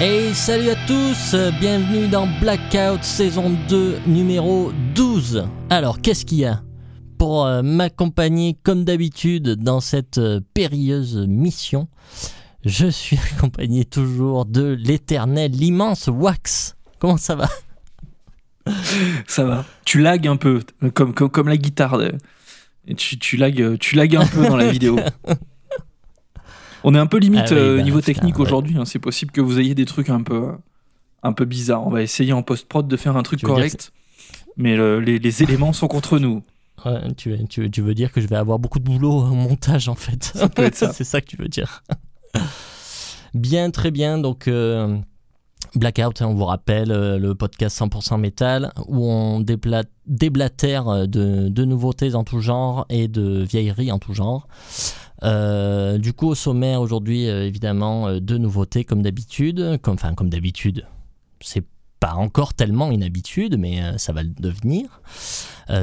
Hey, salut à tous, bienvenue dans Blackout saison 2 numéro 12. Alors, qu'est-ce qu'il y a Pour euh, m'accompagner comme d'habitude dans cette euh, périlleuse mission, je suis accompagné toujours de l'éternel, l'immense Wax. Comment ça va? Ça va. Tu lagues un peu, comme, comme, comme la guitare. de- Et tu, tu, lagues, tu lagues un peu dans la vidéo. On est un peu limite Ah oui, euh, bah, niveau putain, technique ouais. aujourd'hui. hein. C'est possible que vous ayez des trucs un peu, un peu bizarres. On va essayer en post-prod de faire un truc correct. Mais le- les, les éléments sont contre nous. Ouais, tu, tu- tu veux dire que je vais avoir beaucoup de boulot au montage en fait Ça peut être ça. C'est ça que tu veux dire. bien, très bien. Donc, euh, Blackout, hein, on vous rappelle, euh, le podcast 100% métal où on déblatère de, de nouveautés en tout genre et de vieilleries en tout genre. Euh, du coup, au sommaire aujourd'hui, euh, évidemment, euh, deux nouveautés comme d'habitude. Comme, enfin, comme d'habitude, c'est pas encore tellement une habitude, mais ça va le devenir.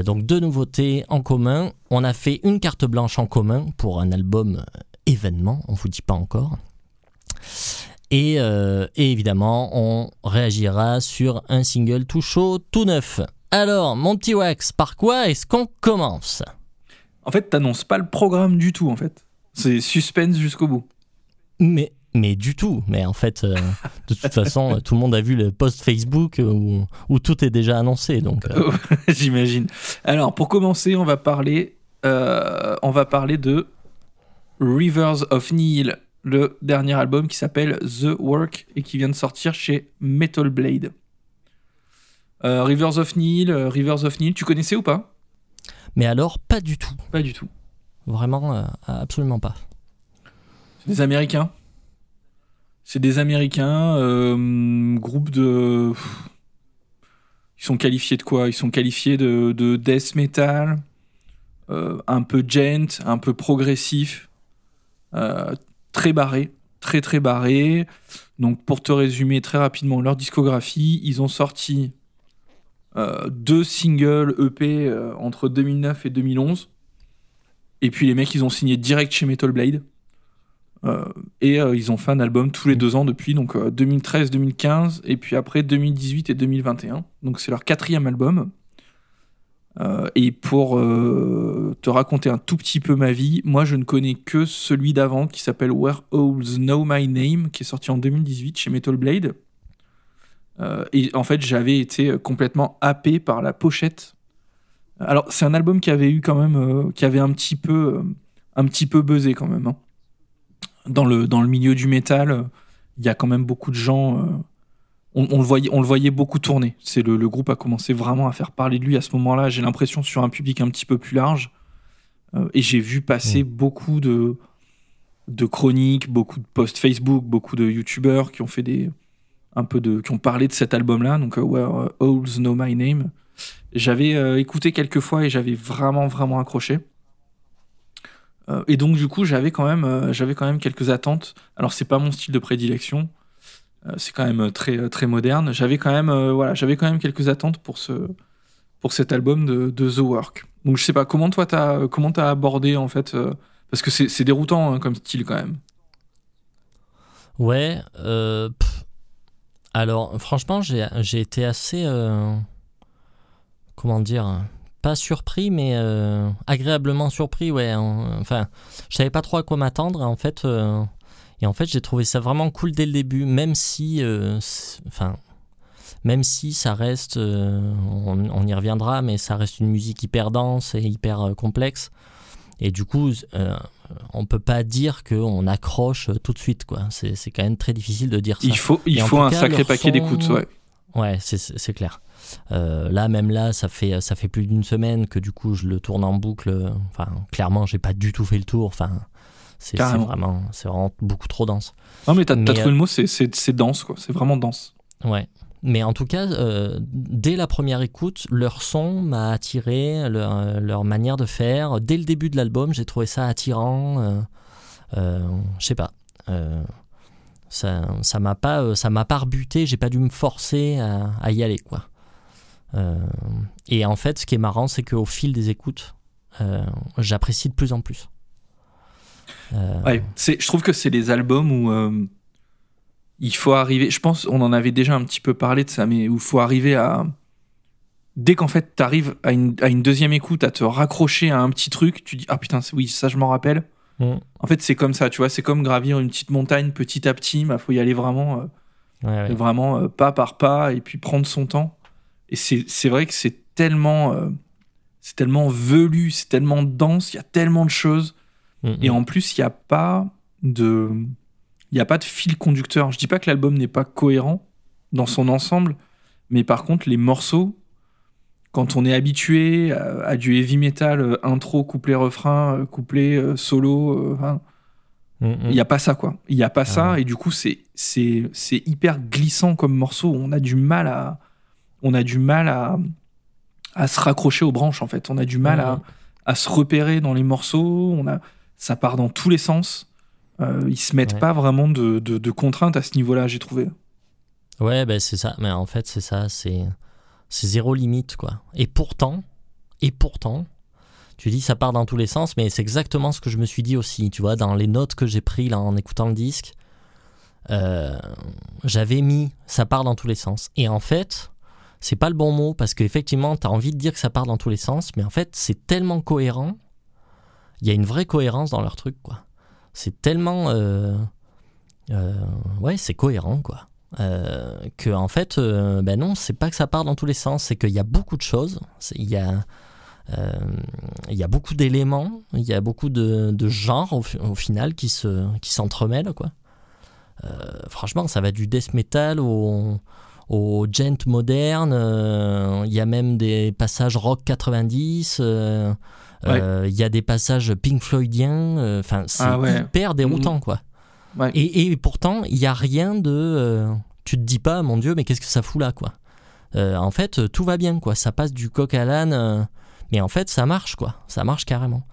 Donc deux nouveautés en commun. On a fait une carte blanche en commun pour un album événement, on vous dit pas encore. Et, et évidemment, on réagira sur un single tout chaud, tout neuf. Alors, mon petit Wax, par quoi est-ce qu'on commence? En fait, t'annonces pas le programme du tout, en fait. C'est suspense jusqu'au bout. mais, mais du tout. Mais en fait, euh, de toute façon, euh, tout le monde a vu le post Facebook euh, où, où tout est déjà annoncé. Donc, euh, J'imagine. Alors, pour commencer, on va parler, euh, on va parler de Rivers of Nihil, le dernier album qui s'appelle The Work et qui vient de sortir chez Metal Blade. Rivers of Nihil, Rivers of Nihil, tu connaissais ou pas? Mais alors, pas du tout. Pas du tout. Vraiment, euh, absolument pas. C'est des Américains? C'est des Américains, euh, groupe de. Ils sont qualifiés de quoi? Ils sont qualifiés de, de death metal, euh, un peu gent, un peu progressif, très barré, très très barré. Donc pour te résumer très rapidement leur discographie, ils ont sorti deux singles EP entre 2009 et 2011. Et puis les mecs, ils ont signé direct chez Metal Blade. Euh, et euh, ils ont fait un album tous les deux ans depuis, donc 2013-2015, et puis après 2018 et 2021. Donc c'est leur quatrième album. Euh, et pour euh, te raconter un tout petit peu ma vie, moi je ne connais que celui d'avant qui s'appelle Where Owls Know My Name, qui est sorti en 2018 chez Metal Blade. Euh, et en fait, j'avais été complètement happé par la pochette. Alors, c'est un album qui avait eu quand même, euh, qui avait un petit peu, euh, un petit peu buzzé quand même. hein. Dans le dans le milieu du métal, euh, il y a quand même beaucoup de gens. on, on le voyait, on le voyait beaucoup tourner. C'est le, le groupe a commencé vraiment à faire parler de lui à ce moment-là. J'ai l'impression sur un public un petit peu plus large. Et j'ai vu passer beaucoup de de chroniques, beaucoup de posts Facebook, beaucoup de youtubeurs qui ont fait des un peu de qui ont parlé de cet album-là. Donc euh, Where Owls Know My Name. J'avais euh, écouté quelques fois et j'avais vraiment vraiment accroché. Euh, et donc du coup j'avais quand même euh, j'avais quand même quelques attentes. Alors c'est pas mon style de prédilection, c'est quand même très très moderne. J'avais quand même voilà j'avais quand même quelques attentes pour ce pour cet album de, The Work. Donc je sais pas comment toi t'as comment t'as abordé en fait parce que c'est déroutant hein, comme style quand même. Ouais. alors, franchement, j'ai été assez. Comment dire Pas surpris, mais euh, agréablement surpris, ouais. en- Enfin, je savais pas trop à quoi m'attendre, en fait. euh, et en fait, j'ai trouvé ça vraiment cool dès le début, même si. euh, Enfin. Même si ça reste, on, on y reviendra, mais ça reste une musique hyper dense et hyper complexe. Et du coup, euh, on peut pas dire qu'on accroche tout de suite, quoi. C'est c'est quand même très difficile de dire ça. Il faut il Et faut un cas, sacré paquet son- d'écoutes ouais. Ouais, c'est clair. Euh, là, même là, ça fait, ça fait plus d'une semaine que du coup, je le tourne en boucle. Enfin, clairement, j'ai pas du tout fait le tour. Enfin, c'est vraiment, c'est vraiment beaucoup trop dense. Non mais t'as trouvé euh, le mot c'est dense quoi. C'est vraiment dense. Ouais. Mais en tout cas, euh, dès la première écoute, leur son m'a attiré, leur, leur manière de faire. Dès le début de l'album, j'ai trouvé ça attirant. Euh, euh, je sais pas. Ça ça m'a pas ça m'a pas rebuté. J'ai pas dû me forcer à, à y aller quoi. Euh, et en fait, ce qui est marrant, c'est qu'au fil des écoutes, euh, j'apprécie de plus en plus. Euh, Ouais, je trouve que c'est les albums où, il faut arriver. Je pense, on en avait déjà un petit peu parlé de ça, mais il faut arriver à. Dès qu'en fait, tu arrives à une, à une deuxième écoute, à te raccrocher à un petit truc, tu dis Ah putain, oui, ça, je m'en rappelle. Mm. En fait, c'est comme ça, tu vois, c'est comme gravir une petite montagne petit à petit, il faut y aller vraiment, euh, Ouais, ouais. vraiment euh, pas par pas et puis prendre son temps. Et c'est vrai que c'est tellement, euh, c'est tellement velu, c'est tellement dense, il y a tellement de choses. Mm, Et mm. en plus, il n'y a pas de, il y a pas de fil conducteur. Je dis pas que l'album n'est pas cohérent dans son ensemble, mais par contre, les morceaux, quand on est habitué à, à du heavy metal, euh, intro, couplet, refrain, euh, couplet, solo, Mm, il n'y a pas ça, quoi. Il n'y a pas ça, ouais. et du coup, c'est, c'est, c'est hyper glissant comme morceau. On a du mal à, on a du mal à, à se raccrocher aux branches, en fait. On a du mal à, à se repérer dans les morceaux. On a, ça part dans tous les sens. Euh, ils se mettent Ouais. pas vraiment de, de, de contraintes à ce niveau-là, j'ai trouvé. Ouais, ben c'est ça. Mais en fait, c'est ça. C'est zéro limite, quoi. Et pourtant, et pourtant, tu dis ça part dans tous les sens, mais c'est exactement ce que je me suis dit aussi. Tu vois, dans les notes que j'ai pris là en écoutant le disque, euh, j'avais mis ça part dans tous les sens. Et en fait, c'est pas le bon mot parce qu'effectivement, t'as envie de dire que ça part dans tous les sens, mais en fait, c'est tellement cohérent. Il y a une vraie cohérence dans leur truc, quoi. C'est tellement. euh, euh, ouais, c'est cohérent, quoi. Euh, que en fait, euh, ben non, c'est pas que ça part dans tous les sens, c'est qu'il y a beaucoup de choses. Il y a, il y a beaucoup d'éléments, il y a beaucoup de, genres au, fi- au final qui se, qui s'entremêlent, quoi. Franchement, ça va du death metal au, au gent moderne. euh, Il y a même des passages rock 90. euh, Ouais. euh, Il y a des passages Pink Floydiens. euh, Enfin, c'est Ah ouais. hyper déroutant, quoi. Ouais. Et, et pourtant, il n'y a rien de. euh, tu te dis pas, mon Dieu, mais qu'est-ce que ça fout là, quoi. Euh, en fait, euh, tout va bien, quoi. Ça passe du coq à l'âne, euh, mais en fait, ça marche, quoi. Ça marche carrément.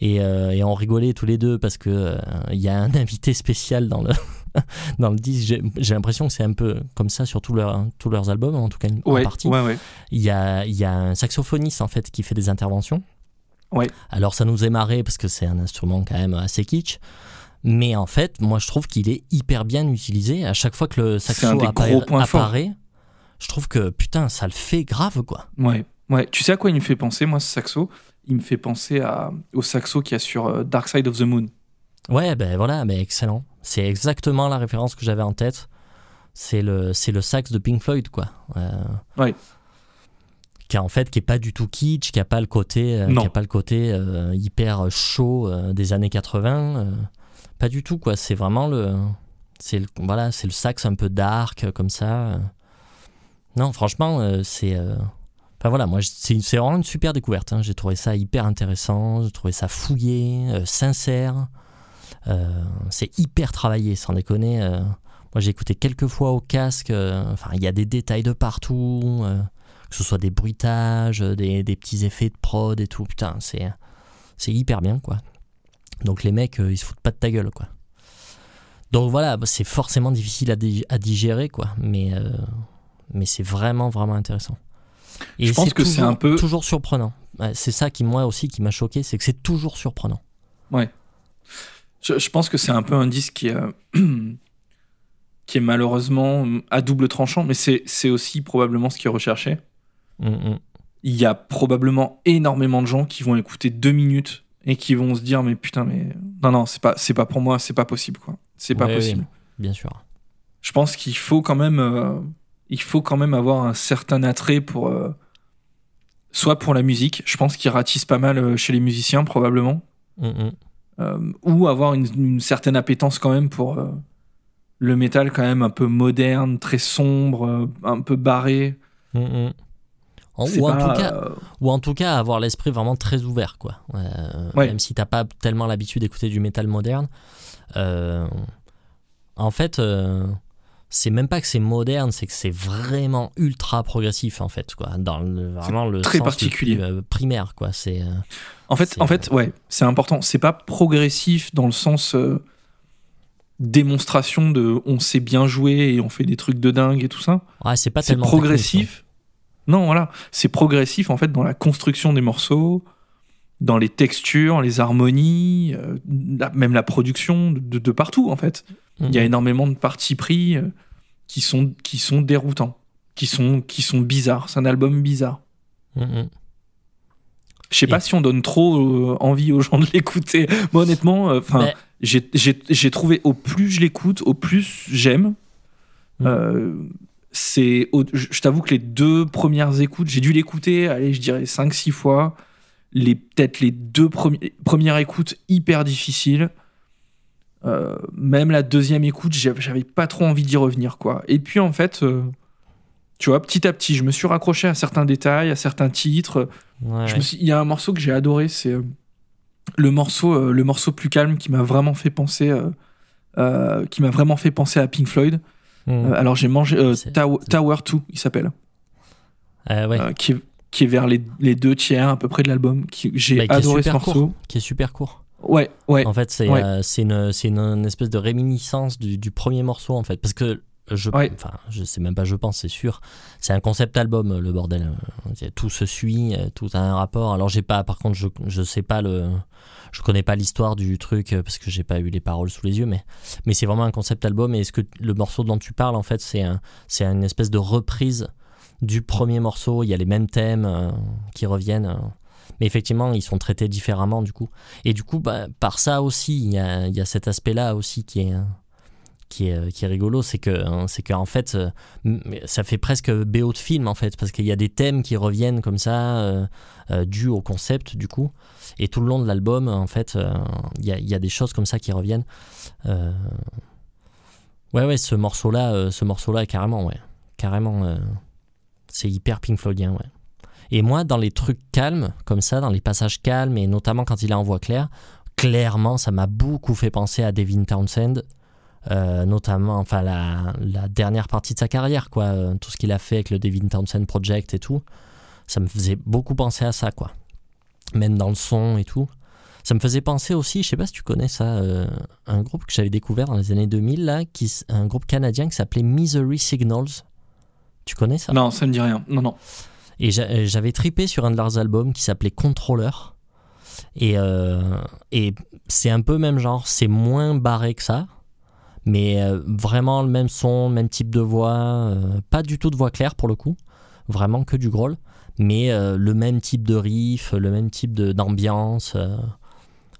Et, euh, et on rigolait tous les deux parce que euh, il y a un invité spécial dans le dans le disque. J'ai, j'ai l'impression que c'est un peu comme ça sur tous leurs tous leurs albums, en tout cas une- Ouais, partie. ouais, ouais. Il y a, il y a un saxophoniste en fait qui fait des interventions. Ouais. Alors ça nous est marré parce que c'est un instrument quand même assez kitsch. Mais en fait, moi je trouve qu'il est hyper bien utilisé. À chaque fois que le saxo apparaît, je trouve que putain, ça le fait grave quoi. Ouais, ouais. Tu sais à quoi il me fait penser, moi, ce saxo? Il me fait penser à, au saxo qu'il y a sur euh, Dark Side of the Moon. Ouais, ben voilà, mais excellent. C'est exactement la référence que j'avais en tête. C'est le, c'est le sax de Pink Floyd, quoi. Euh. Qui a en fait, qui est pas du tout kitsch, qui a pas le côté, euh, qui a pas le côté euh, hyper chaud euh, des années 80. euh, pas du tout, quoi. C'est vraiment le, c'est le, voilà, c'est le sax un peu dark comme ça. Non, franchement, c'est. Enfin voilà, moi c'est c'est vraiment une super découverte. hein. J'ai trouvé ça hyper intéressant, j'ai trouvé ça fouillé, euh, sincère. Euh, c'est hyper travaillé, sans déconner. euh. moi, j'ai écouté quelques fois au casque. euh, Enfin, il y a des détails de partout, que ce soit des bruitages, des, des petits effets de prod et tout. Putain, c'est c'est hyper bien, quoi. Donc les mecs, ils se foutent pas de ta gueule, quoi. Donc voilà, bah, c'est forcément difficile à, digérer, quoi. Mais euh, mais c'est vraiment vraiment intéressant. Et Je pense que c'est toujours- un peu- toujours surprenant. Ouais, C'est ça qui moi aussi qui m'a choqué, c'est que c'est toujours surprenant. Je, je pense que c'est un peu un disque qui est, euh, qui est malheureusement à double tranchant, mais c'est aussi probablement ce qui est recherché. Mm, mm. Il y a probablement énormément de gens qui vont écouter deux minutes et qui vont se dire mais putain mais non non c'est pas c'est pas pour moi c'est pas possible quoi c'est pas Ouais, possible. oui, bien sûr. Je pense qu'il faut quand même euh, il faut quand même avoir un certain attrait pour euh, soit pour la musique je pense qu'il ratisse pas mal chez les musiciens probablement Mm, mm. Euh, ou avoir une, une certaine appétence quand même pour euh, le métal quand même un peu moderne, très sombre, euh, un peu barré. Mm, mm. Ou, en pas, tout cas, euh, ou en tout cas avoir l'esprit vraiment très ouvert quoi. Euh, Ouais. Même si t'as pas tellement l'habitude d'écouter du métal moderne. Euh, en fait, c'est même pas que c'est moderne, c'est que c'est vraiment ultra progressif en fait quoi. Dans le, vraiment le très sens le particulier. plus, euh, primaire quoi. C'est euh, en fait, en fait, ouais, c'est important. C'est pas progressif dans le sens euh, démonstration de on sait bien jouer et on fait des trucs de dingue et tout ça. ouais, c'est pas tellement progressif. Non, voilà, c'est progressif en fait dans la construction des morceaux, dans les textures, les harmonies, euh, la- même la production de, de- de partout en fait. Il y a énormément de parties pris euh, qui sont, qui sont déroutants, qui sont, qui sont bizarres. C'est un album bizarre. Mhm. Je sais Et- pas si on donne trop euh, envie aux gens de l'écouter. Moi, honnêtement, enfin, Mais- j'ai- trouvé au plus je l'écoute, au plus j'aime. Euh, c'est, je je t'avoue que les deux premières écoutes, j'ai dû l'écouter, allez, je dirais 5-6 fois. Les, peut-être les deux premi- premières écoutes hyper difficiles. Euh, même la deuxième écoute, j'avais pas trop envie d'y revenir, quoi. Et puis, en fait, euh, tu vois, petit à petit, je me suis raccroché à certains détails, à certains titres. Ouais, Je ouais. me suis- Il y a un morceau que j'ai adoré, c'est euh, le morceau, le morceau plus calme qui m'a vraiment fait penser, euh, qui m'a vraiment fait penser à Pink Floyd. Euh, alors j'ai mangé Tower, Tower 2, il s'appelle, ouais. qui, est, qui est vers les, les deux tiers à peu près de l'album. J'ai Bah, adoré ce morceau. court. Qui est super court. Ouais, ouais. En fait, c'est Ouais. euh, une, c'est une, une espèce de réminiscence du, du premier morceau, en fait. Parce que je, Ouais. enfin, je sais même pas, je pense, c'est sûr. C'est un concept album, le bordel. Euh, Tout se suit, euh, tout a un rapport. Alors, j'ai pas, par contre, je, je sais pas le. Je connais pas l'histoire du truc euh, parce que j'ai pas eu les paroles sous les yeux, mais, mais c'est vraiment un concept album. Et est-ce que le morceau dont tu parles, en fait, c'est un, une espèce de reprise du premier morceau. Il y a les mêmes thèmes euh, qui reviennent. euh. Mais effectivement, ils sont traités différemment, du coup. Et du coup, bah, par ça aussi, il y a, cet aspect-là aussi qui est, qui est, rigolo, c'est que, hein, c'est qu'en fait, euh, ça fait presque BO de film en fait, parce qu'il y a des thèmes qui reviennent comme ça, euh, euh, dus au concept du coup, et tout le long de l'album, en fait, euh, il y, a, y a des choses comme ça qui reviennent. Ouais, ouais, ce morceau-là, ce morceau-là, carrément, ouais, carrément, c'est hyper Pink Floydien, ouais. Et moi, dans les trucs calmes, comme ça, dans les passages calmes, et notamment quand il est en voix claire, clairement, ça m'a beaucoup fait penser à Devin Townsend, euh, notamment, enfin, la, dernière partie de sa carrière, quoi, euh, tout ce qu'il a fait avec le Devin Townsend Project et tout, ça me faisait beaucoup penser à ça, quoi. Même dans le son et tout. Ça me faisait penser aussi, je sais pas si tu connais ça, euh, un groupe que j'avais découvert dans les années 2000, là, qui, un groupe canadien qui s'appelait Misery Signals. Tu connais ça? Non, ça me dit rien. Non, non. Et euh, j'avais tripé sur un de leurs albums qui s'appelait Controller. Et, euh, c'est un peu même genre, c'est moins barré que ça, mais euh, vraiment le même son, même type de voix, pas du tout de voix claire pour le coup, vraiment que du growl, mais le même type de riff, le même type d'ambiance,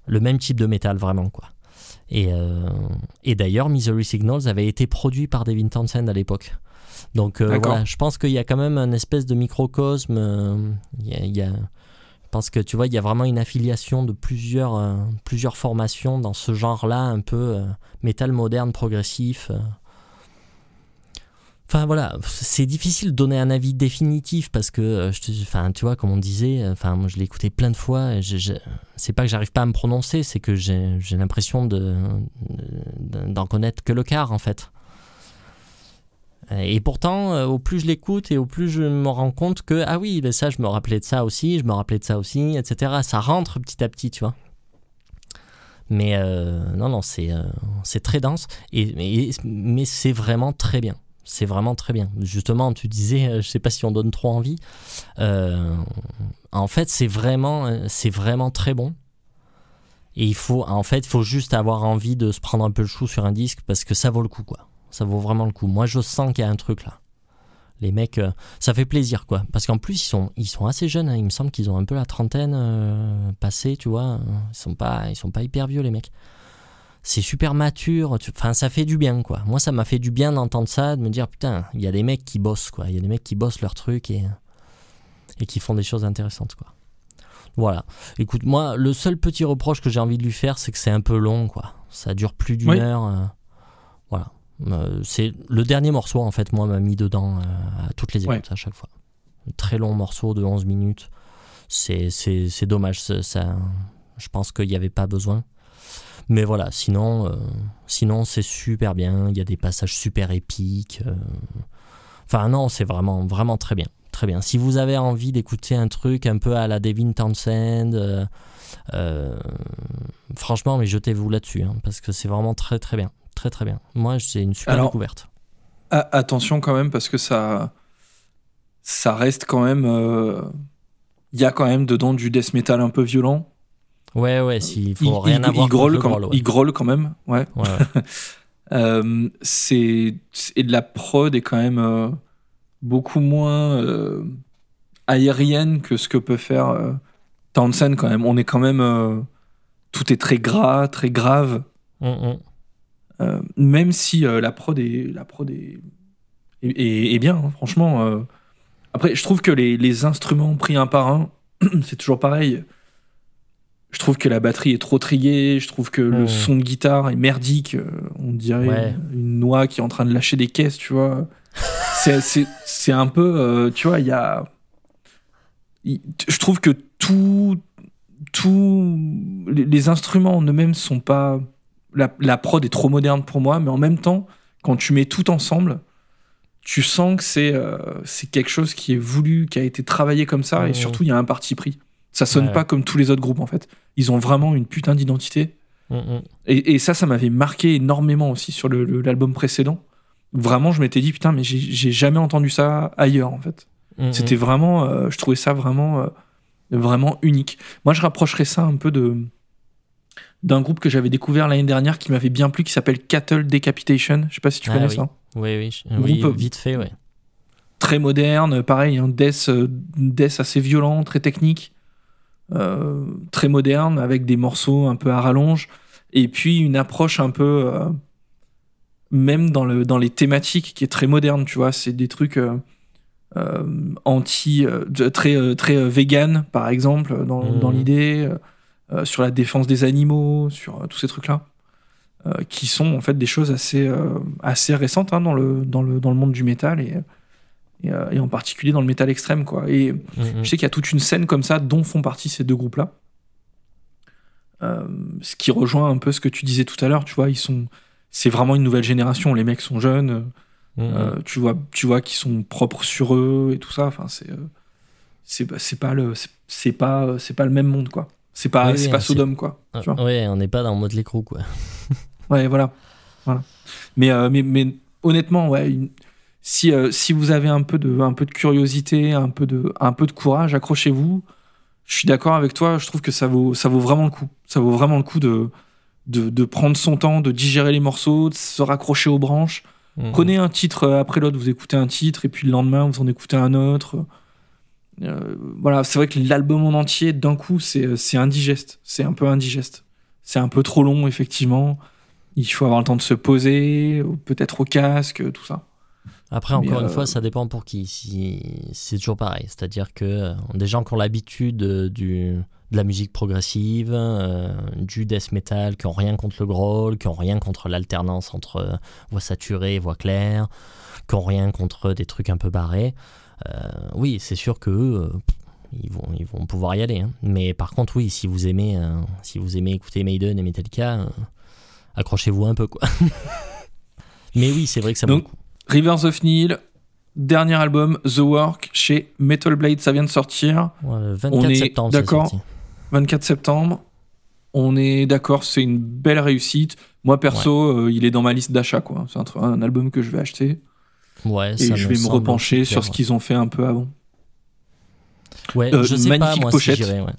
le même type de métal vraiment quoi. Et, et d'ailleurs, Misery Signals avait été produit par Devin Townsend à l'époque. Donc euh, voilà, je pense qu'il y a quand même un espèce de microcosme. euh, il y a- il y a- je pense que tu vois, il y a vraiment une affiliation de plusieurs, euh, plusieurs formations dans ce genre-là, un peu euh, métal moderne progressif. Enfin voilà, c'est difficile de donner un avis définitif parce que, je te, enfin tu vois, comme on disait, enfin moi je l'ai écouté plein de fois. c'est pas que j'arrive pas à me prononcer, c'est que j'ai l'impression de de- d'en connaître que le quart en fait. Et pourtant, euh, au plus je l'écoute et au plus je me rends compte que, ah oui, ben ça, je me rappelais de ça aussi, je me rappelais de ça aussi, etc. Ça rentre petit à petit, tu vois. Mais euh, non, non, c'est euh, très dense, et, mais c'est vraiment très bien. C'est vraiment très bien. Justement, tu disais, je sais pas si on donne trop envie. En fait, c'est vraiment, c'est vraiment très bon. Et il faut, en fait, il faut juste avoir envie de se prendre un peu le chou sur un disque parce que ça vaut le coup, quoi. Ça vaut vraiment le coup. Moi, je sens qu'il y a un truc là. Les mecs, euh, ça fait plaisir, quoi. Parce qu'en plus, ils sont, ils sont assez jeunes. hein. Il me semble qu'ils ont un peu la trentaine euh, passée, tu vois. Ils sont pas, ils sont pas hyper vieux, les mecs. C'est super mature. tu- Enfin, ça fait du bien, quoi. Moi, ça m'a fait du bien d'entendre ça, de me dire putain, il y a des mecs qui bossent, quoi. Il y a des mecs qui bossent leur truc et et qui font des choses intéressantes, quoi. Voilà. Écoute, moi, le seul petit reproche que j'ai envie de lui faire, c'est que c'est un peu long, quoi. Ça dure plus d'une Oui. heure. euh, voilà. Euh, c'est le dernier morceau, en fait, moi, m'a mis dedans euh, à toutes les écoutes, Ouais. à chaque fois. Un très long morceau de 11 minutes. C'est, c'est, c'est dommage. ça- ça, je pense qu'il n'y avait pas besoin. Mais voilà, sinon, euh, sinon c'est super bien. Il y a des passages super épiques. euh. Enfin, non, c'est vraiment, vraiment très bien. Très bien. Si vous avez envie d'écouter un truc un peu à la Devin Townsend, euh, franchement, mais jetez-vous là-dessus, hein, parce que c'est vraiment très très bien. Très très bien. Moi, c'est une super Alors, découverte. Attention quand même parce que ça, ça reste quand même. euh, Il y a quand même dedans du death metal un peu violent. Ouais, ouais, s'il faut il, rien il- avoir il grolle le quand, growl, ouais. il quand même. Ouais. Ouais, ouais. Euh, c'est et de la prod est quand même euh, beaucoup moins euh, aérienne que ce que peut faire euh, Townsend quand même. On est quand même euh, tout est très gras, très grave. Mm, mm. Euh, même si euh, la prod est la prod est, est, est- est bien, hein, franchement. euh. Après, je trouve que les, les instruments pris un par un, c'est toujours pareil. Je trouve que la batterie est trop triée. Je trouve que le Mm. son de guitare est merdique. On dirait Ouais. une noix qui est en train de lâcher des caisses, tu vois. c'est, c'est, c'est un peu, euh, tu vois, il y a. Je trouve que tout, tout, les, les instruments en eux-mêmes sont pas. La, la prod est trop moderne pour moi, mais en même temps, quand tu mets tout ensemble, tu sens que c'est euh, c'est quelque chose qui est voulu, qui a été travaillé comme ça, et surtout il y a un parti pris. Ça sonne Ouais. pas comme tous les autres groupes en fait. Ils ont vraiment une putain d'identité. Mm, mm. Et, et ça, ça m'avait marqué énormément aussi sur l'album précédent. Vraiment, je m'étais dit, putain, mais j'ai- jamais entendu ça ailleurs, en fait. C'était vraiment, euh, je trouvais ça vraiment, euh, vraiment unique. Moi, je rapprocherais ça un peu de d'un groupe que j'avais découvert l'année dernière qui m'avait bien plu, qui s'appelle Cattle Decapitation. Je sais pas si tu Ah connais oui. ça. Oui, oui, Groupe- vite fait, ouais. Très moderne, pareil, un death, euh, death assez violent, très technique, euh, très moderne, avec des morceaux un peu à rallonge, et puis une approche un peu, euh, même dans, le, dans les thématiques, qui est très moderne, tu vois, c'est des trucs euh, euh, anti, euh, très, euh, très euh, vegan, par exemple, dans, dans l'idée, euh, sur la défense des animaux, sur euh, tous ces trucs-là. euh, qui sont en fait des choses assez, assez récentes hein, dans, le, dans, le, dans le monde du métal et, et, et en particulier dans le métal extrême. Quoi. Et Mm, mm. je sais qu'il y a toute une scène comme ça dont font partie ces deux groupes-là. Ce qui rejoint un peu ce que tu disais tout à l'heure, tu vois, ils sont, c'est vraiment une nouvelle génération. Les mecs sont jeunes, Mm, euh, tu vois, tu vois qu'ils sont propres sur eux et tout ça. Enfin, c'est, c'est, pas- le, c'est pas, c'est pas le même monde, quoi. C'est pas, Oui, c'est oui, pas Sodome, quoi. Ah, tu vois. ouais, on n'est pas dans Motley Crue, quoi. Ouais, voilà. voilà. Mais, euh, mais, mais honnêtement, ouais, une- si, euh, si vous avez un peu, de, un peu de curiosité, un peu de, un peu de courage, accrochez-vous. Je suis d'accord avec toi, je trouve que ça vaut, ça vaut vraiment le coup. Ça vaut vraiment le coup de, de, de prendre son temps, de digérer les morceaux, de se raccrocher aux branches. Mm, Prenez un titre euh, après l'autre, vous écoutez un titre, et puis le lendemain, vous en écoutez un autre. Euh, voilà, c'est vrai que l'album en entier, d'un coup, c'est c'est indigeste. C'est un peu indigeste. C'est un peu trop long, effectivement. Il faut avoir le temps de se poser, peut-être au casque, tout ça. Après, encore une euh, fois, ça dépend pour qui. Si... C'est toujours pareil. C'est-à-dire que euh, des gens qui ont l'habitude euh, du... de la musique progressive, euh, du death metal, qui ont rien contre le growl, qui ont rien contre l'alternance entre euh, voix saturée et voix claire, qui ont rien contre des trucs un peu barrés, euh, oui, c'est sûr que euh, ils vont, ils vont pouvoir y aller. hein. Mais par contre, oui, si vous aimez, euh, si vous aimez écouter Maiden et Metallica, euh, accrochez-vous un peu, quoi. Mais oui, c'est vrai que ça Donc. Rivers of Nihil, dernier album, The Work, chez Metal Blade, ça vient de sortir. Ouais, le 24 on est septembre, d'accord. sorti. 24 septembre. On est d'accord, c'est une belle réussite. Moi, perso, euh, il est dans ma liste d'achat, quoi. C'est un album que je vais acheter. Ouais, Et ça je vais me repencher sur ce qu'ils ont fait un peu avant. Ouais, Euh, je sais pas moi pochette. si j'irais, ouais.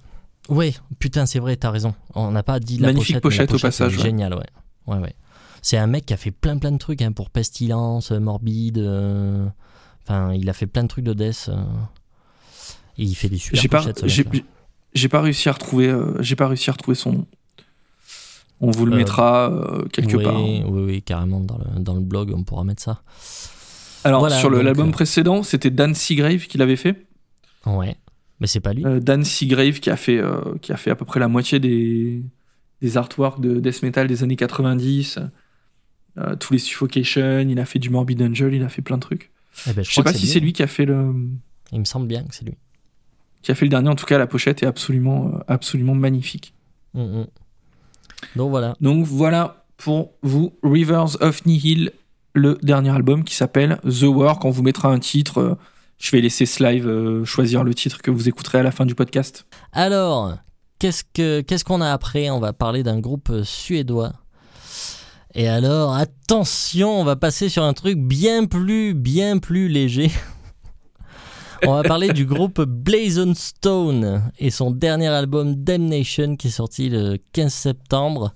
Ouais, putain, c'est vrai, t'as raison. On n'a pas dit la Magnifique pochette, la pochette au passage. Génial, ouais. Ouais, ouais. C'est un mec qui a fait plein plein de trucs hein, pour Pestilence, euh, Morbide. euh, Enfin, il a fait plein de trucs de death. euh, Et il fait des super pochettes. j'ai, pas réussi à retrouver, j'ai pas réussi à retrouver son nom. On vous le mettra quelque oui, part. Oui, oui, carrément, dans le, dans le blog, on pourra mettre ça. Alors, Voilà, sur l'album euh, précédent, c'était Dan Seagrave qui l'avait fait. Ouais. Mais c'est pas lui. Euh, Dan Seagrave qui a fait, euh, qui a fait à peu près la moitié des, des artworks de death metal des années 90. euh, tous les Suffocation, il a fait du Morbid Angel, il a fait plein de trucs. Eh ben, Je sais crois pas si c'est lui qui a fait le, Il me semble bien que c'est lui. qui a fait le dernier. En tout cas, la pochette est absolument, absolument magnifique. Mm, mm. Donc voilà. Donc voilà pour vous, Rivers of Nihil, le dernier album qui s'appelle The Work. On vous mettra un titre. euh, je vais laisser Slive euh, choisir le titre que vous écouterez à la fin du podcast. Alors, qu'est-ce que qu'est-ce qu'on a après? On va parler d'un groupe euh, suédois. Et alors, attention, on va passer sur un truc bien plus, bien plus léger. on va parler du groupe Blazon Stone et son dernier album Damnation qui est sorti le 15 septembre.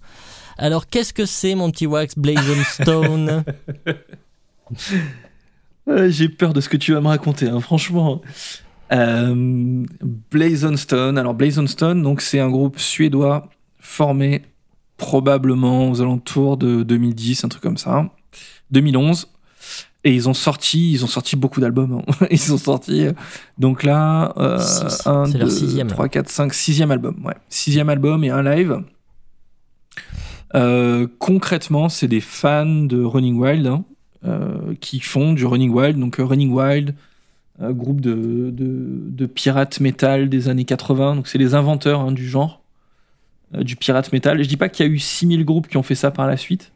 Alors, qu'est-ce que c'est, mon petit Wax Blazing Stone J'ai peur de ce que tu vas me raconter, hein, franchement. Euh, Blazon Stone. Alors, Blazon Stone, donc, c'est un groupe suédois formé probablement aux alentours de 2010, un truc comme ça. 2011. Et ils ont sorti, ils ont sorti beaucoup d'albums. hein. Ils ont sorti, euh, donc là, euh, Six. un, C'est leur deux, sixième, là. 3, 4, 5, sixième album. Ouais. Sixième album et un live. Euh, concrètement, c'est des fans de Running Wild hein, euh, qui font du Running Wild. Donc, euh, Running Wild, groupe de, de, de pirates metal des années 80. Donc, c'est les inventeurs hein, du genre, du pirate metal. Je dis pas qu'il y a eu 6000 groupes qui ont fait ça par la suite.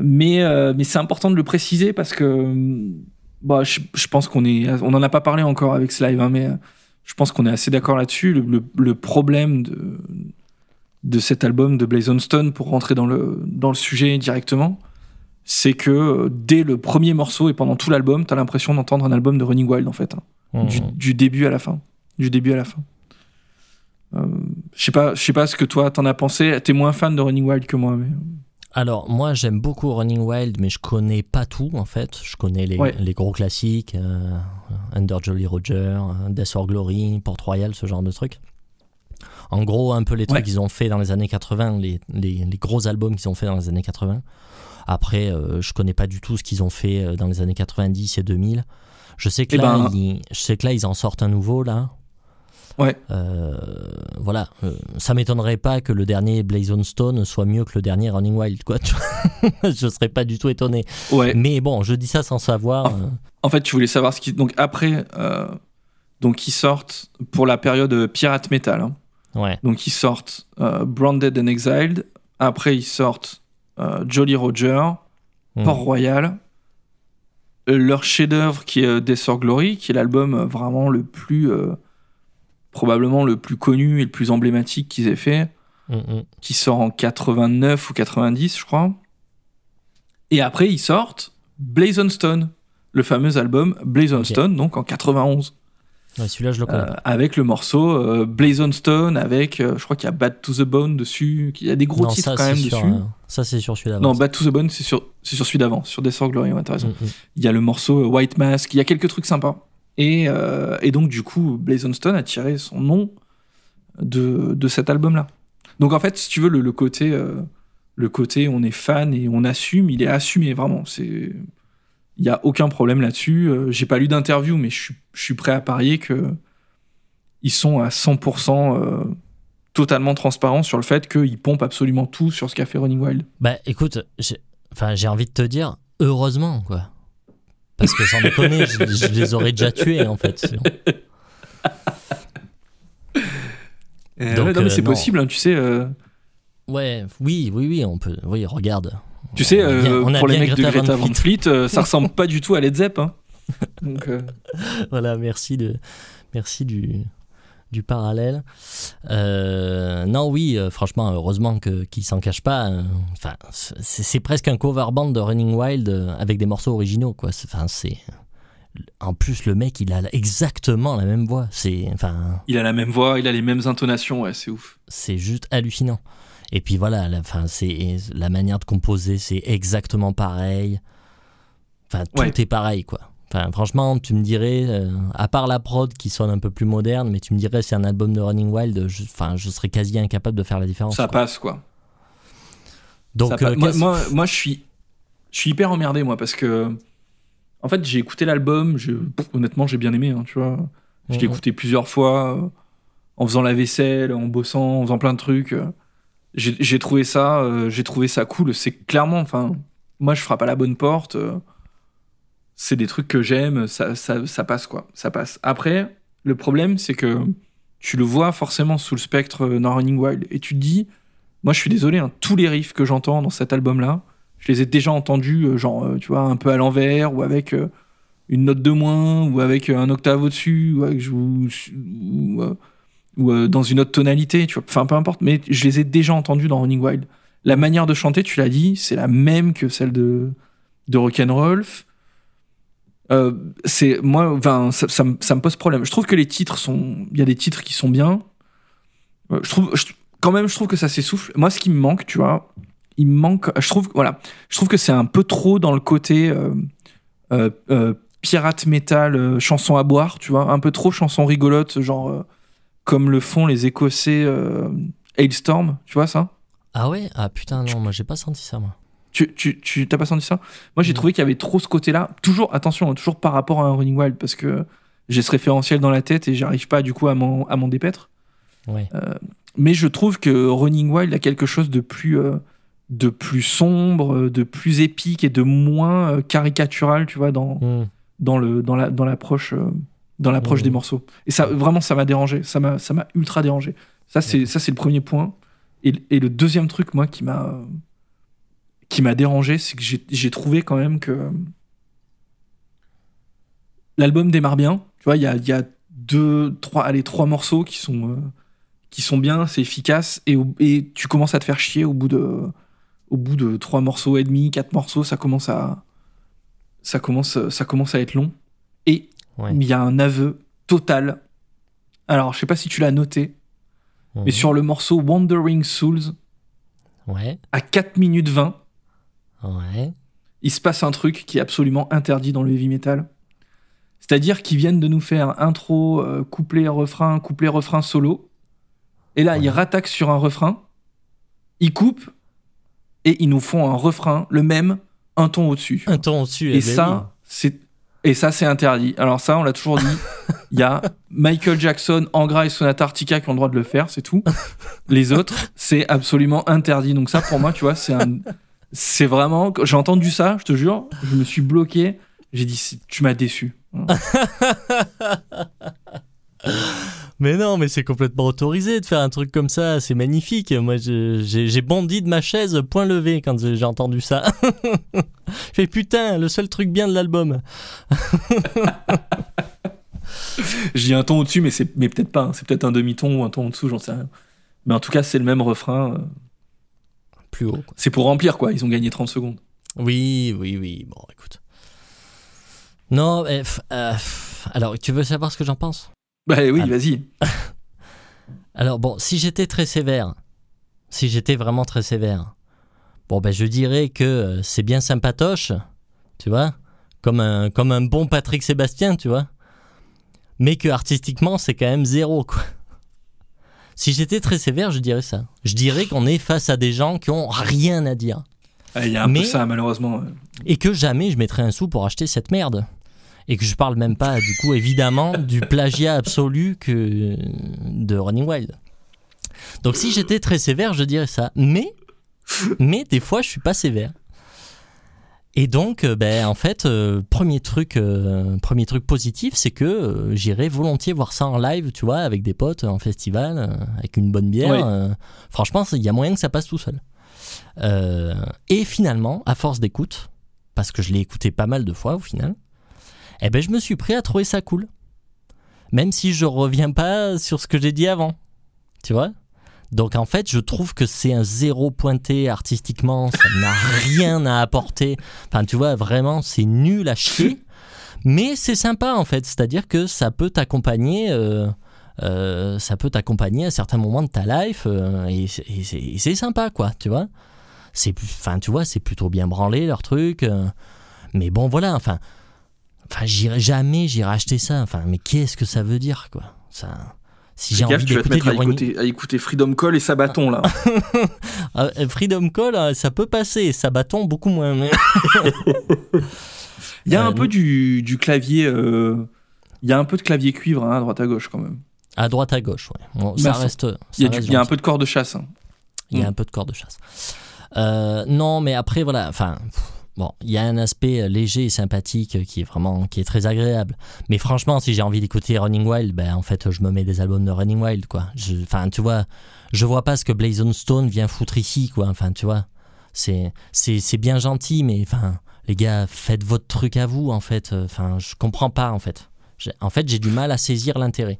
Mais c'est important de le préciser parce que hum, bah, je, pense qu'on est. On n'en a pas parlé encore avec ce live, hein, mais je pense qu'on est assez d'accord là-dessus. Le problème de, de cet album de Blazon Stone, pour rentrer dans le, dans le sujet directement, c'est que euh, dès le premier morceau et pendant tout l'album, t'as l'impression d'entendre un album de Running Wild en fait. hein. Du, Hmm. du début à la fin. Du début à la fin. Euh, je sais pas, je sais pas ce que toi t'en as pensé. T'es moins fan de Running Wild que moi, mais Alors, moi, j'aime beaucoup Running Wild, mais je connais pas tout, en fait. Je connais les, Ouais. les gros classiques, euh, Under Jolly Roger, Death or Glory, Port Royal, ce genre de trucs. En gros, un peu les trucs Ouais. qu'ils ont fait dans les années 80, les, les- les gros albums qu'ils ont fait dans les années 80. Après, euh, je connais pas du tout ce qu'ils ont fait euh, dans les années 90 et 2000. Je sais que Eh là, ben- ils, je sais que là, ils en sortent un nouveau, là. Ouais. Euh, voilà, Euh, ça m'étonnerait pas que le dernier Blazon Stone soit mieux que le dernier Running Wild, quoi. je serais pas du tout étonné. ouais. Mais bon, je dis ça sans savoir. En fait, tu voulais savoir ce qui. Donc après, euh, donc ils sortent pour la période pirate metal. hein. Ouais. Donc ils sortent euh, Branded and Exiled. Après ils sortent euh, Jolly Roger, Mm. Port Royal. Euh, leur chef-d'œuvre qui est Death or Glory, qui est l'album vraiment le plus probablement le plus connu et le plus emblématique qu'ils aient fait, Mm, mm. qui sort en 89 ou 90, je crois. Et après ils sortent Blazon Stone, le fameux album Blazon Ok. Stone, donc en 91. Ouais, Celui-là, je le connais Euh, avec le morceau euh, Blazon Stone, avec, euh, je crois qu'il y a Bad to the Bone dessus, qu'il y a des gros Non, titres ça, quand même dessus. ça, c'est sur celui-là. Non, Bad to the Bone, c'est sur, c'est sur celui d'avant, sur Death or Glory, ouais, t'as raison. Mm, mm. Il y a le morceau White Mask, il y a quelques trucs sympas. Et, euh, et donc, du coup, Blazon Stone a tiré son nom de, de cet album-là. Donc, en fait, si tu veux, le, le côté, euh, le côté on est fan et on assume, il est assumé, vraiment. C'est. Il n'y a aucun problème là-dessus. Euh, J'ai pas lu d'interview, mais je suis, je suis prêt à parier que ils sont à 100% euh, totalement transparents sur le fait qu'ils pompent absolument tout sur ce qu'a fait Running Wild. Bah, écoute, j'ai enfin, j'ai envie de te dire, heureusement, quoi. Parce que sans déconner, je, je les aurais déjà tués, en fait. sinon. Donc, non, mais euh, c'est possible, hein, tu sais. euh, Ouais, oui, oui, oui, on peut. Oui, regarde. Tu sais, On a bien- euh, on pour les mecs de Greta Greta Van Van Fleet, euh, ça ressemble pas du tout à Led Zepp. hein. Donc, euh, Voilà, merci de, merci du, du parallèle. Euh, non, oui, euh, franchement, heureusement que qu'il s'en cache pas. euh, Enfin, c'est presque un cover band de Running Wild euh, avec des morceaux originaux, quoi. Enfin, c'est. En plus, le mec, il a exactement la même voix. C'est, enfin, il a la même voix, il a les mêmes intonations, ouais, c'est ouf. c'est juste hallucinant. Et puis voilà, la, c'est la manière de composer, c'est exactement pareil. Enfin, tout Ouais. est pareil, quoi. Enfin, franchement, tu me dirais, euh, à part la prod qui sonne un peu plus moderne, mais tu me dirais c'est un album de Running Wild, je, enfin, je serais quasi incapable de faire la différence. Ça quoi. passe, quoi. Donc, euh, moi, qu'est-ce- moi, moi, je suis, je suis hyper emmerdé, moi, parce que, en fait, j'ai écouté l'album, je, pff, honnêtement, j'ai bien aimé, hein, tu vois. Je l'ai Mhm. écouté plusieurs fois, euh, en faisant la vaisselle, en bossant, en faisant plein de trucs. J'ai trouvé ça, euh, j'ai trouvé ça cool. C'est clairement, enfin, moi, je frappe à la bonne porte. euh, c'est des trucs que j'aime, ça, ça, ça passe quoi, ça passe. Après, le problème, c'est que tu le vois forcément sous le spectre euh, Running Wild et tu te dis, moi, je suis désolé, hein, tous les riffs que j'entends dans cet album-là, je les ai déjà entendus, euh, genre, tu vois, un peu à l'envers ou avec une note de moins ou avec un octave au-dessus ou, avec- ou, ou, euh, dans une autre tonalité, tu vois. Enfin, peu importe, mais je les ai déjà entendus dans Running Wild. La manière de chanter, tu l'as dit, c'est la même que celle de, de Rock'n'Rolf. Euh, c'est moi, ça, me- ça me pose problème. Je trouve que les titres sont, il y a des titres qui sont bien. Euh, je trouve, quand même, je trouve que ça s'essouffle. Moi, ce qui me manque, tu vois, il me manque. Je trouve, voilà, je trouve que c'est un peu trop dans le côté euh, pirate métal, euh, chanson à boire, tu vois, un peu trop chanson rigolote, genre comme le font les Écossais euh, Hailstorm, tu vois ça? Ah ouais? Ah putain, non, moi j'ai pas senti ça, moi. Tu, tu, tu t'as pas senti ça? Moi, j'ai trouvé qu'il y avait trop ce côté-là. Toujours, attention, hein, toujours par rapport à un Running Wild, parce que j'ai ce référentiel dans la tête et j'arrive pas du coup à m'en, à m'en dépaître. Ouais. Mais je trouve que Running Wild a quelque chose de plus, euh, de plus sombre, euh, de plus épique et de moins euh, caricatural, tu vois, dans, Hmm. dans, le, dans, la, dans l'approche, euh, dans l'approche des morceaux. Et ça, vraiment, ça m'a dérangé. Ça m'a, ça m'a ultra dérangé. Ça, c'est, ça, c'est le premier point. Et, et le deuxième truc, moi, qui m'a, qui m'a dérangé, c'est que j'ai, j'ai trouvé quand même que l'album démarre bien. Tu vois, il y a, y a deux, trois, allez, trois morceaux qui sont, euh, qui sont bien, c'est efficace. Et, et tu commences à te faire chier au bout de, au bout de trois morceaux et demi, quatre morceaux, ça commence à, ça commence, ça commence à être long. Et Ouais. il y a un aveu total. Alors, je sais pas si tu l'as noté, mais sur le morceau Wandering Souls, Ouais. à 4 minutes 20, Ouais. il se passe un truc qui est absolument interdit dans le heavy metal. C'est-à-dire qu'ils viennent de nous faire intro, euh, couplet, refrain, couplet, refrain solo. Et là, ils rattaquent sur un refrain, ils coupent, et ils nous font un refrain, le même, un ton au-dessus. Un ton au-dessus. Et eh ben ça, c'est et ça c'est interdit. Alors ça, on l'a toujours dit. Il y a Michael Jackson, Angra et Sonata Arctica qui ont le droit de le faire, c'est tout. Les autres, c'est absolument interdit. Donc ça, pour moi, tu vois, c'est un, c'est vraiment. J'ai entendu ça, je te jure, je me suis bloqué. J'ai dit, tu m'as déçu. Mais non, mais c'est complètement autorisé de faire un truc comme ça. C'est magnifique. Moi, j'ai j'ai bondi de ma chaise, point levé, quand j'ai entendu ça. Je fais putain, le seul truc bien de l'album. Dis un ton au-dessus, mais c'est, mais peut-être pas. hein. C'est peut-être un demi-ton ou un ton en dessous, j'en sais rien. Mais en tout cas, c'est le même refrain. euh, Plus haut. C'est pour remplir, quoi. Ils ont gagné 30 secondes. Oui, oui, oui. Bon, écoute. Non, f- euh, alors, tu veux savoir ce que j'en pense? Bah oui, vas-y. Alors bon, si j'étais très sévère, si j'étais vraiment très sévère, bon ben je dirais que euh, c'est bien sympatoche, tu vois, comme un, comme un bon Patrick Sébastien, tu vois, mais que artistiquement c'est quand même zéro, quoi. Si j'étais très sévère, je dirais ça. Je dirais qu'on est face à des gens qui ont rien à dire. Ah, Il y a un Mais- peu ça, malheureusement. Et que jamais je mettrais un sou pour acheter cette merde. Et que je parle même pas, du coup, évidemment, du plagiat absolu que de Running Wild. Donc si j'étais très sévère, je dirais ça. Mais, mais des fois, je suis pas sévère. Et donc, euh, ben, en fait, euh, premier truc, euh, premier truc positif, c'est que euh, j'irais volontiers voir ça en live, tu vois, avec des potes en festival, avec une bonne bière. Franchement, il y a moyen que ça passe tout seul. Et finalement, à force d'écoute, parce que je l'ai écouté pas mal de fois au final, eh ben je me suis pris à trouver ça cool. Même si je reviens pas sur ce que j'ai dit avant. Tu vois? Donc en fait, je trouve que c'est un zéro pointé artistiquement, ça n'a rien à apporter. Enfin, tu vois, vraiment, c'est nul à chier. Mais c'est sympa en fait, c'est-à-dire que ça peut t'accompagner. euh, euh, ça peut t'accompagner à certains moments de ta life euh, et, c'est- sympa quoi, tu vois. C'est, enfin, tu vois, c'est plutôt bien branlé leur truc. mais bon, voilà, enfin, enfin, j'irai jamais, j'irai acheter ça. Enfin, mais qu'est-ce que ça veut dire, quoi? Ça, si j'ai envie d'écouter du à Running- écouter, à écouter Freedom Call et Sabaton, là. Ah, euh, Freedom Call, euh, ça peut passer, ça bâton beaucoup moins. mais- Il y a Euh, un peu du, du clavier. euh, Il y a un peu de clavier cuivre hein, à droite à gauche quand même. À droite, à gauche, ouais. Bon, ça reste. Il y a, y un peu de corps de chasse. hein. Il y a un peu de corps de chasse. Euh, non, mais après, voilà, enfin, pff, bon, il y a un aspect euh, léger et sympathique euh, qui est vraiment, qui est très agréable. Mais franchement, si j'ai envie d'écouter Running Wild, ben, en fait, je me mets des albums de Running Wild, quoi. Enfin, tu vois, je vois pas ce que Blazon Stone vient foutre ici, quoi. Enfin, tu vois, c'est, c'est, c'est bien gentil, mais enfin, les gars, faites votre truc à vous, en fait. Enfin, je comprends pas, en fait. En fait, j'ai du mal à saisir l'intérêt.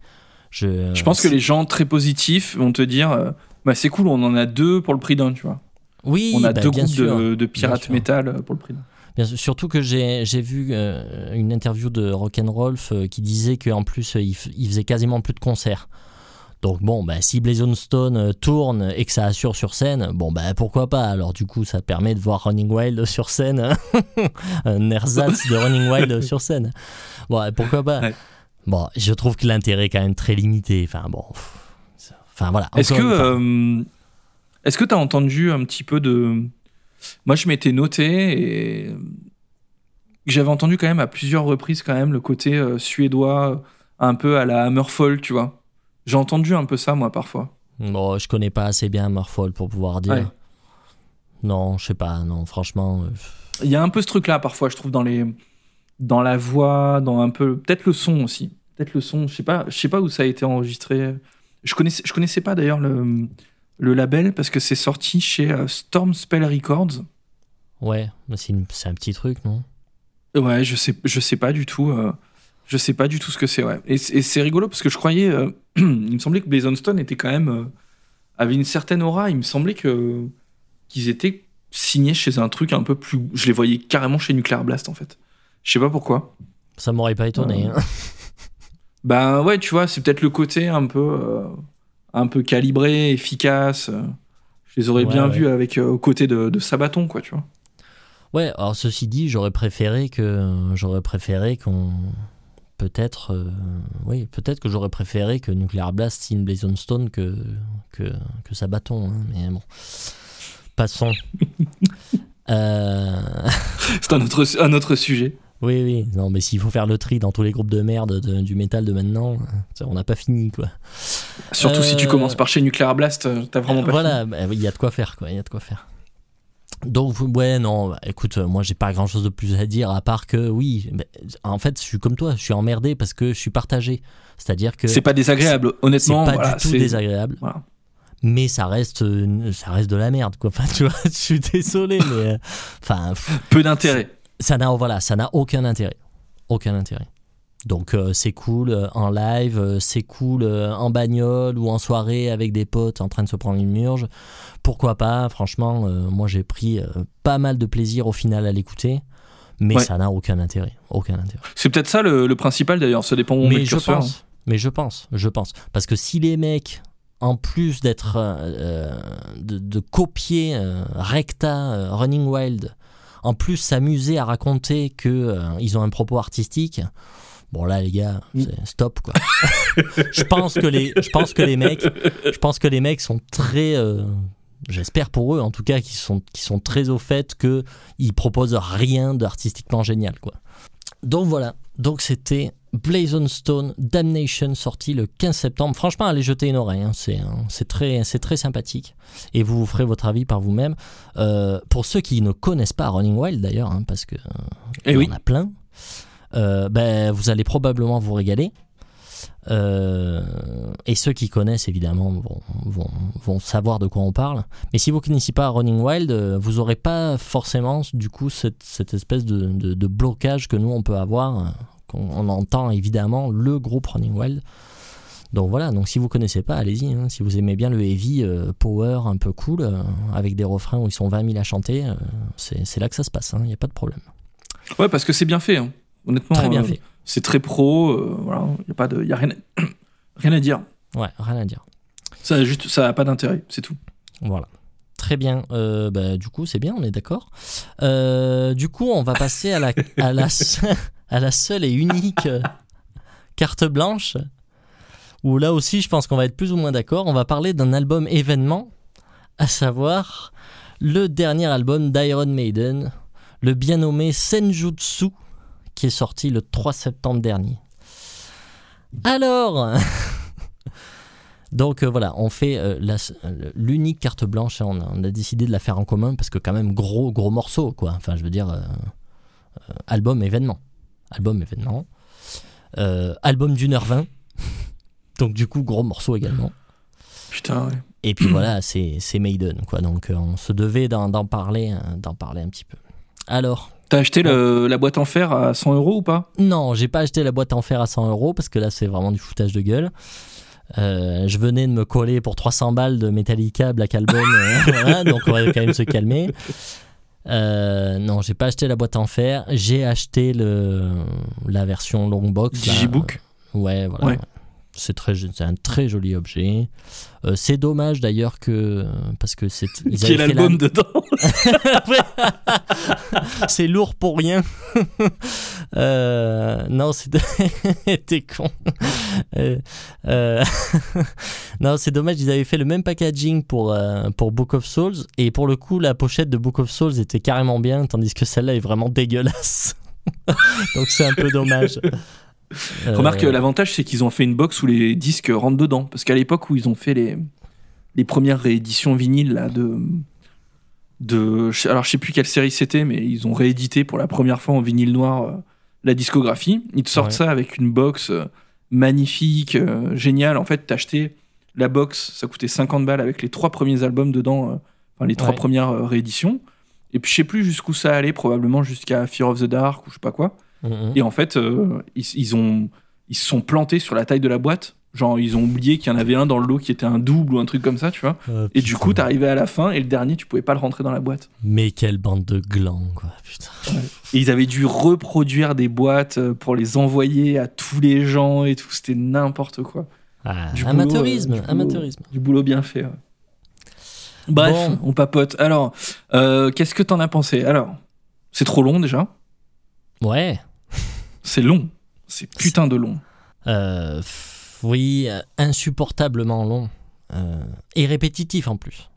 Je, Je pense que les gens très positifs vont te dire euh, bah, c'est cool, on en a deux pour le prix d'un, tu vois. Oui, on a bah, deux bien groupes sûr. de, de pirates métal euh, pour le prix. Bien sûr, surtout que j'ai vu euh, une interview de Rock'n'Rolf euh, qui disait qu'en plus euh, il, faisait quasiment plus de concerts. Donc bon, bah, si Blazon Stone tourne et que ça assure sur scène, bon bah pourquoi pas? Alors du coup, ça permet de voir Running Wild sur scène, un ersatz de Running Wild sur scène. Bon, pourquoi pas? Ouais. Bon, je trouve que l'intérêt est quand même très limité. Enfin bon, pff, enfin voilà. Est-ce que euh, est-ce que t'as entendu un petit peu de Moi, je m'étais noté et j'avais entendu quand même à plusieurs reprises quand même le côté euh, suédois un peu à la Hammerfall, tu vois. J'ai entendu un peu ça moi parfois. Bon, je connais pas assez bien Morphol pour pouvoir dire. Ouais. Non, je sais pas. Non, franchement. euh, Il y a un peu ce truc-là parfois, je trouve dans les dans la voix, dans un peu peut-être le son aussi. Peut-être le son, je sais pas, je sais pas où ça a été enregistré. Je connaissais je connaissais pas d'ailleurs le le label parce que c'est sorti chez euh, Storm Spell Records. ouais, mais c'est une- c'est un petit truc, non? Ouais, je sais, je sais pas du tout. euh, je sais pas du tout ce que c'est, ouais. Et, c'est rigolo parce que je croyais. euh, il me semblait que Blazon Stone était quand même. euh, avait une certaine aura. Il me semblait que qu'ils étaient signés chez un truc un peu plus. Je les voyais carrément chez Nuclear Blast en fait. Je sais pas pourquoi. Ça m'aurait pas étonné. Hein. Bah ouais, tu vois, c'est peut-être le côté un peu. Un peu calibré, efficace. euh, Je les aurais Ouais, bien ouais. vus avec euh, aux côtés de, de Sabaton, quoi, tu vois. Ouais, alors ceci dit, j'aurais préféré que j'aurais préféré qu'on peut-être euh, oui, peut-être que j'aurais préféré que Nuclear Blast signe Blazon Stone que que que Sabaton hein, mais bon. Passons. Euh, C'est un autre, un autre sujet. Oui, oui, non, mais s'il faut faire le tri dans tous les groupes de merde de- du métal de maintenant, ça, on n'a pas fini, quoi. Surtout si tu Euh, commences par chez Nuclear Blast, euh, t'as vraiment pas voilà, bah, il y a de quoi faire, quoi. Il y a de quoi faire. Donc, ouais, non, bah, écoute, euh, moi, j'ai pas grand chose de plus à dire, à part que, oui, bah, en fait, je suis comme toi, je suis emmerdé parce que je suis partagé. C'est-à-dire que C'est pas désagréable, c'est honnêtement. pas voilà, du tout c'est- désagréable, Voilà. mais ça reste, ça reste de la merde, quoi. Enfin, tu vois, je suis désolé, mais, enfin, Peu d'intérêt. Ça n'a, voilà, ça n'a aucun intérêt. Aucun intérêt. Donc euh, c'est cool euh, en live, euh, c'est cool en bagnole ou en soirée avec des potes en train de se prendre une murge. Pourquoi pas Franchement, moi j'ai pris pas mal de plaisir au final à l'écouter, mais Ouais. ça n'a aucun intérêt. Aucun intérêt. C'est peut-être ça le, le principal d'ailleurs, ça dépend où on met Mais le je curseur. pense, mais je pense, je pense. Parce que si les mecs, en plus d'être de, de copier Recta, Running Wild, en plus s'amuser à raconter que euh, ils ont un propos artistique, bon là les gars, Mm. stop quoi. je pense que les, je pense que les mecs, je pense que les mecs sont très euh, J'espère pour eux, en tout cas, qu'ils sont, qu'ils sont très au fait qu'ils proposent rien d'artistiquement génial, quoi. Donc voilà, donc c'était Blazon Stone Damnation sorti le 15 septembre. Franchement, allez jeter une oreille, hein, c'est, hein, c'est, très, très sympathique. Et vous vous ferez votre avis par vous-même. Euh, pour ceux qui ne connaissent pas Running Wild d'ailleurs, hein, parce que Et il Eh oui. y en a plein, euh, ben, vous allez probablement vous régaler. Euh, et ceux qui connaissent évidemment vont, vont, vont savoir de quoi on parle. Mais si vous ne connaissez pas Running Wild, euh, vous n'aurez pas forcément du coup cette, cette espèce de, de- de blocage que nous on peut avoir. Qu'on- On entend évidemment le groupe Running Wild. Donc voilà, donc si vous connaissez pas, allez-y. hein. Si vous aimez bien le heavy euh, power un peu cool, euh, avec des refrains où ils sont 20 000 à chanter, euh, c'est c'est là que ça se passe, il n'y a pas de problème. Ouais, parce que c'est bien fait. hein. Honnêtement, Très bien fait. c'est très pro. voilà, y a pas de, y a rien, à- rien à dire. Ouais, rien à dire. Ça a juste, ça pas d'intérêt, c'est tout. Voilà. Très bien. Euh, bah, du coup, c'est bien, on est d'accord. Euh, du coup, on va passer à la, à la, à la seule et unique euh, carte blanche, où là aussi, je pense qu'on va être plus ou moins d'accord. On va parler d'un album événement, à savoir le dernier album d'Iron Maiden, le bien nommé Senjutsu, qui est sorti le 3 septembre dernier. Alors, donc euh, voilà, on fait euh, l'unique carte blanche, hein, on a, on a décidé de la faire en commun parce que quand même gros gros morceau quoi. Enfin je veux dire euh, album événement, album événement, Euh, album d'une heure vingt. Donc du coup gros morceau également. Putain, ouais. Et puis voilà, c'est Maiden quoi. Donc euh, on se devait d'en parler, euh, d'en parler un petit peu. Alors? T'as acheté le- la boîte en fer à 100 euros ou pas? Non, j'ai pas acheté la boîte en fer à 100 euros parce que là c'est vraiment du foutage de gueule. Euh, je venais de me coller pour 300 balles de Metallica Black Album, euh, voilà, donc on va quand même se calmer. Euh, non, j'ai pas acheté la boîte en fer. J'ai acheté le, la version long box. là. Digibook Ouais, voilà. Ouais. C'est très, c'est un très joli objet. Euh, c'est dommage d'ailleurs que parce que c'est avaient fait l'album la- dedans c'est lourd pour rien. Euh, non, c'est t'es con. Euh, non, c'est dommage. Ils avaient fait le même packaging pour pour Book of Souls et pour le coup, la pochette de Book of Souls était carrément bien, tandis que celle-là est vraiment dégueulasse. Donc c'est un peu dommage. Euh, Remarque, l'avantage, c'est qu'ils ont fait une box où les disques rentrent dedans. Parce qu'à l'époque où ils ont fait les, les premières rééditions vinyles là, de. de je- alors, je sais plus quelle série c'était, mais ils ont réédité pour la première fois en vinyle noir euh, la discographie. Ils te sortent Ouais. ça avec une box euh, magnifique, euh, géniale. En fait, t'achetais la box, ça coûtait 50 balles avec les trois premiers albums dedans, enfin, les trois Ouais. premières rééditions. Et puis, je sais plus jusqu'où ça allait, probablement jusqu'à Fear of the Dark ou je sais pas quoi. Mhm. Et en fait, euh, ils, ils ont, ils se sont plantés sur la taille de la boîte. Genre, ils ont oublié qu'il y en avait un dans le lot qui était un double ou un truc comme ça, tu vois. Euh, Et du coup, t'arrivais à la fin et le dernier, tu pouvais pas le rentrer dans la boîte. Mais quelle bande de glands, quoi. Putain. Et ils avaient dû reproduire des boîtes euh, pour les envoyer à tous les gens et tout. C'était n'importe quoi. Ah, Du boulot, amateurisme, euh, du boulot. amateurisme. Du boulot bien fait. ouais. Bref, Bon. on papote. Alors, euh, qu'est-ce que t'en as pensé? Alors, c'est trop long déjà. Ouais. C'est long. C'est putain de long. Euh, oui, euh, insupportablement long. Euh, et répétitif en plus.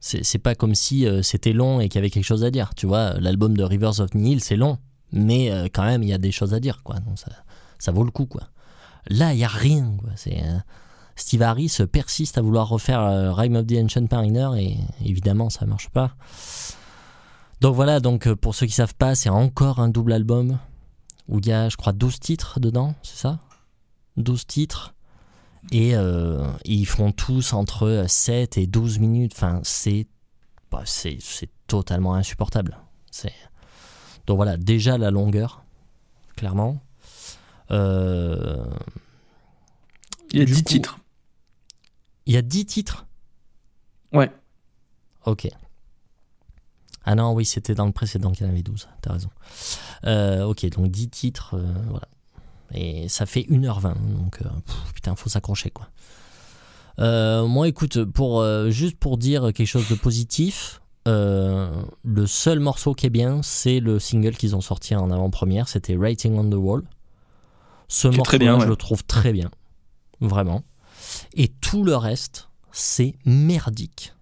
C'est pas comme si euh, c'était long et qu'il y avait quelque chose à dire. Tu vois, l'album de Rivers of Nihil, c'est long. Mais euh, quand même, il y a des choses à dire, quoi. Donc ça, vaut le coup, quoi. Là, il y a rien, quoi. Euh, Steve Harris persiste à vouloir refaire euh, Rime of the Ancient Mariner et évidemment ça marche pas. Donc voilà, donc euh, pour ceux qui savent pas, c'est encore un double album où il y a, je crois, 12 titres dedans, c'est ça? 12 titres. Et euh, ils font tous entre 7 et 12 minutes. Enfin, c'est bah, c'est c'est totalement insupportable. C'est Donc voilà, déjà la longueur, clairement. Euh, Il y a Du 10 coup- titres. Il y a 10 titres? Ouais. Ok. Ah non, oui, c'était dans le précédent qu'il y en avait 12, t'as raison. Euh, ok, donc 10 titres, euh, voilà. Et ça fait 1h20, donc euh, pff, putain, faut s'accrocher quoi. Moi, écoute, pour, juste pour dire quelque chose de positif, le seul morceau qui est bien, c'est le single qu'ils ont sorti en avant-première, c'était Writing on the Wall. Ce morceau, je le trouve très bien, vraiment. Et tout le reste, c'est merdique.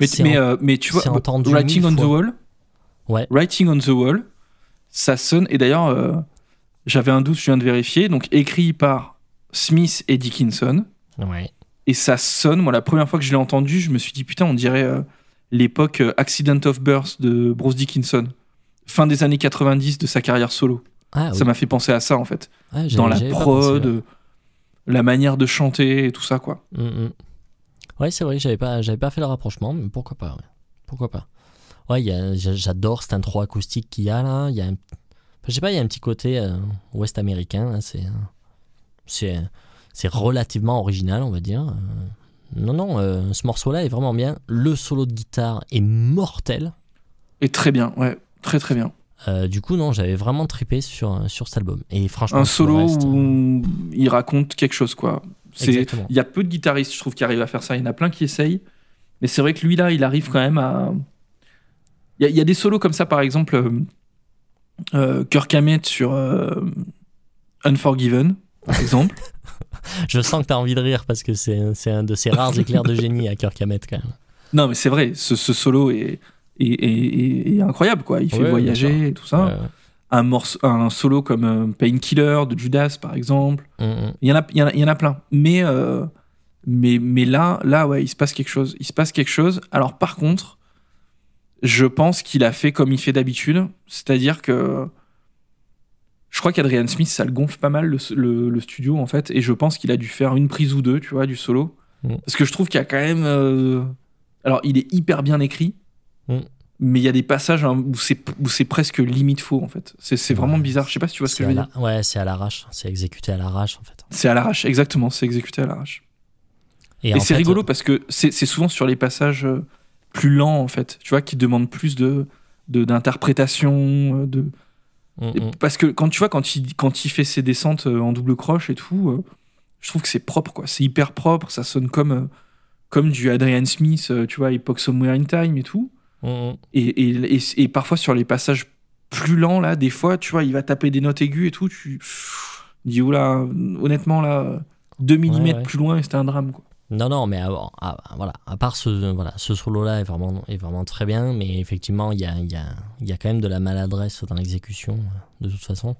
Mais, mais, en- euh, mais tu vois, Writing on the. Wall, Ouais. Writing on the Wall, ça sonne. Et d'ailleurs, euh, j'avais un doute, je viens de vérifier. Donc, écrit par Smith et Dickinson. Ouais. Et ça sonne. Moi, la première fois que je l'ai entendu, je me suis dit, putain, on dirait euh, l'époque Accident of Birth de Bruce Dickinson. Fin des années 90 de sa carrière solo. Ah, oui. Ça m'a fait penser à ça, en fait. Ah, Dans la prod, pensé, ouais. la manière de chanter et tout ça, quoi. Mm, mm. Ouais, c'est vrai, j'avais pas, j'avais pas fait le rapprochement, mais pourquoi pas, ouais. Pourquoi pas. Ouais, j'adore cet intro acoustique qu'il y a là. Il y a un- je sais pas, il y a un petit côté euh, ouest américain. C'est, euh, c'est, c'est relativement original, on va dire. Euh, non, non, euh, ce morceau-là est vraiment bien. Le solo de guitare est mortel. Et très bien, ouais. Très, très bien. Euh, du coup, non, j'avais vraiment trippé sur, sur cet album. Et franchement, Un solo reste, où il raconte quelque chose, quoi. Il y a peu de guitaristes, je trouve, qui arrivent à faire ça. Il y en a plein qui essayent. Mais c'est vrai que lui, là, il arrive quand même à. Il y a, il y a des solos comme ça, par exemple, euh, euh, Kirk Hammett sur euh, Unforgiven, par exemple. Je sens que tu as envie de rire parce que c'est, un de ces rares éclairs de génie à Kirk Hammett quand même. non, mais c'est vrai, ce, ce solo est, est, est- incroyable, quoi. Il fait Ouais, voyager et tout ça. Un, morceau, un solo comme euh, Painkiller de Judas, par exemple. mm, mm. Il y en a, il y en a, il y en a plein. Mais, euh, mais, mais là, là, ouais, il se passe quelque chose. Il se passe quelque chose. Alors, par contre, je pense qu'il a fait comme il fait d'habitude. C'est-à-dire que je crois qu'Adrian Smith, ça le gonfle pas mal, le, le- le studio, en fait. Et je pense qu'il a dû faire une prise ou deux, tu vois, du solo. Mm. Parce que je trouve qu'il y a quand même. euh, Alors, il est hyper bien écrit. Mais il y a des passages hein, où c'est où c'est presque limite faux en fait. C'est vraiment bizarre. Je sais pas si tu vois ce que je veux dire. la- Ouais, c'est à l'arrache. C'est exécuté à l'arrache en fait. C'est à l'arrache, exactement. C'est exécuté à l'arrache. Et, c'est rigolo parce que c'est souvent sur les passages euh, plus lents, en fait, tu vois, qui demandent plus de d'interprétation, euh, de, mm, mm. parce que quand tu vois quand il quand il fait ses descentes euh, en double croche et tout, je trouve que c'est propre, quoi. C'est hyper propre, ça sonne comme, comme du Adrian Smith, tu vois, Epoch Somewhere in Time et tout. Mm, Et, et, et, et parfois sur les passages plus lents, là, des fois, tu vois, il va taper des notes aiguës et tout, tu pff, dis, oula, honnêtement, là, 2 mm Ouais, ouais. plus loin, c'était un drame, quoi. Non, non, mais à, à- voilà, à part ce, voilà, ce solo-là est vraiment, est vraiment très bien, mais effectivement, il y a, y, a, y a quand même de la maladresse dans l'exécution, euh, de toute façon.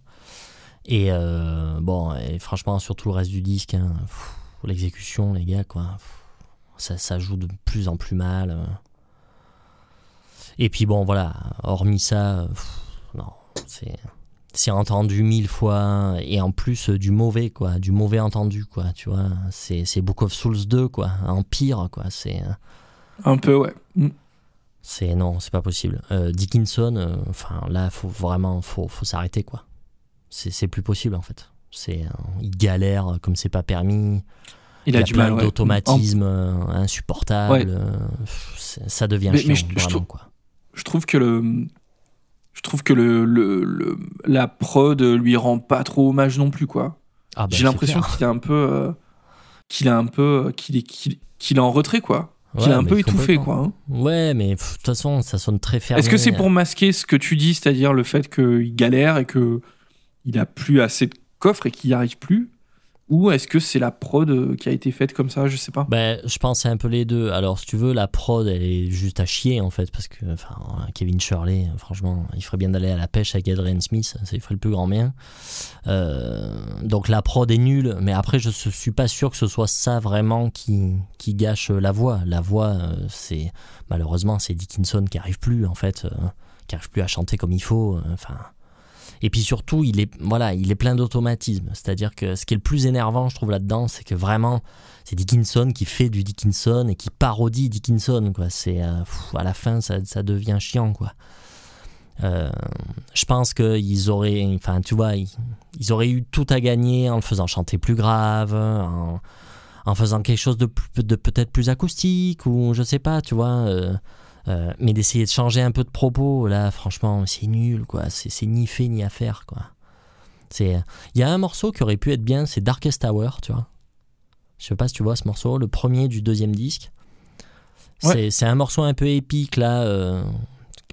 Et euh, bon, et franchement, sur tout le reste du disque, hein, l'exécution, les gars, quoi, pff, ça, ça joue de plus en plus mal. Et puis bon, voilà, hormis ça, pff, non, c'est c'est entendu mille fois et en plus euh, du mauvais quoi du mauvais entendu quoi tu vois. C'est c'est Book of Souls 2 quoi en pire quoi c'est euh, Un peu, ouais. Mm. c'est non c'est pas possible. Euh, Dickinson euh, enfin là faut vraiment faut faut s'arrêter quoi. C'est c'est plus possible en fait. C'est euh, il galère comme c'est pas permis. Il, il a du plein mal, d'automatismes insupportables Ouais. c'est- ça devient Mais- chiant mais je- je vraiment trouve- quoi je trouve que le je trouve que le, le, le- la prod lui rend pas trop hommage non plus quoi. Ah bah, j'ai l'impression qu'il est un peu euh, qu'il est un peu qu'il est qu'il qu'il est en retrait quoi. Qu'il Ouais, est un mais peu étouffé quoi hein. ouais mais de toute façon ça sonne très fermé est-ce que c'est pour masquer ce que tu dis c'est-à-dire le fait qu'il galère et que il a plus assez de coffre et qu'il n'y arrive plus? Ou est-ce que c'est la prod euh, qui a été faite comme ça je sais pas Ben, je pense c'est un peu les deux. Alors, si tu veux, la prod, elle est juste à chier, en fait, parce que enfin, Kevin Shirley, franchement, il ferait bien d'aller à la pêche avec Adrian Smith, ça il ferait le plus grand bien. Euh, donc, la prod est nulle, mais après, je suis pas sûr que ce soit ça vraiment qui, qui gâche la voix. La voix, euh, c'est malheureusement, c'est Dickinson qui arrive plus, en fait, euh, qui arrive plus à chanter comme il faut. euh, Enfin. Et puis surtout, il est, voilà, il est plein d'automatisme. C'est-à-dire que ce qui est le plus énervant, je trouve, là-dedans, c'est que vraiment, c'est Dickinson qui fait du Dickinson et qui parodie Dickinson c'est euh, à la fin ça, devient chiant Euh, je pense qu'ils auraient enfin tu vois ils, auraient eu tout à gagner en le faisant chanter plus grave en, faisant quelque chose de peut-être plus acoustique ou je sais pas tu vois euh, euh, mais d'essayer de changer un peu de propos là franchement c'est nul quoi c'est ni fait ni à faire quoi c'est il y a un morceau qui aurait pu être bien c'est Darkest Hour tu vois je sais pas si tu vois ce morceau, le premier du deuxième disque. Ouais. C'est- un morceau un peu épique là, euh,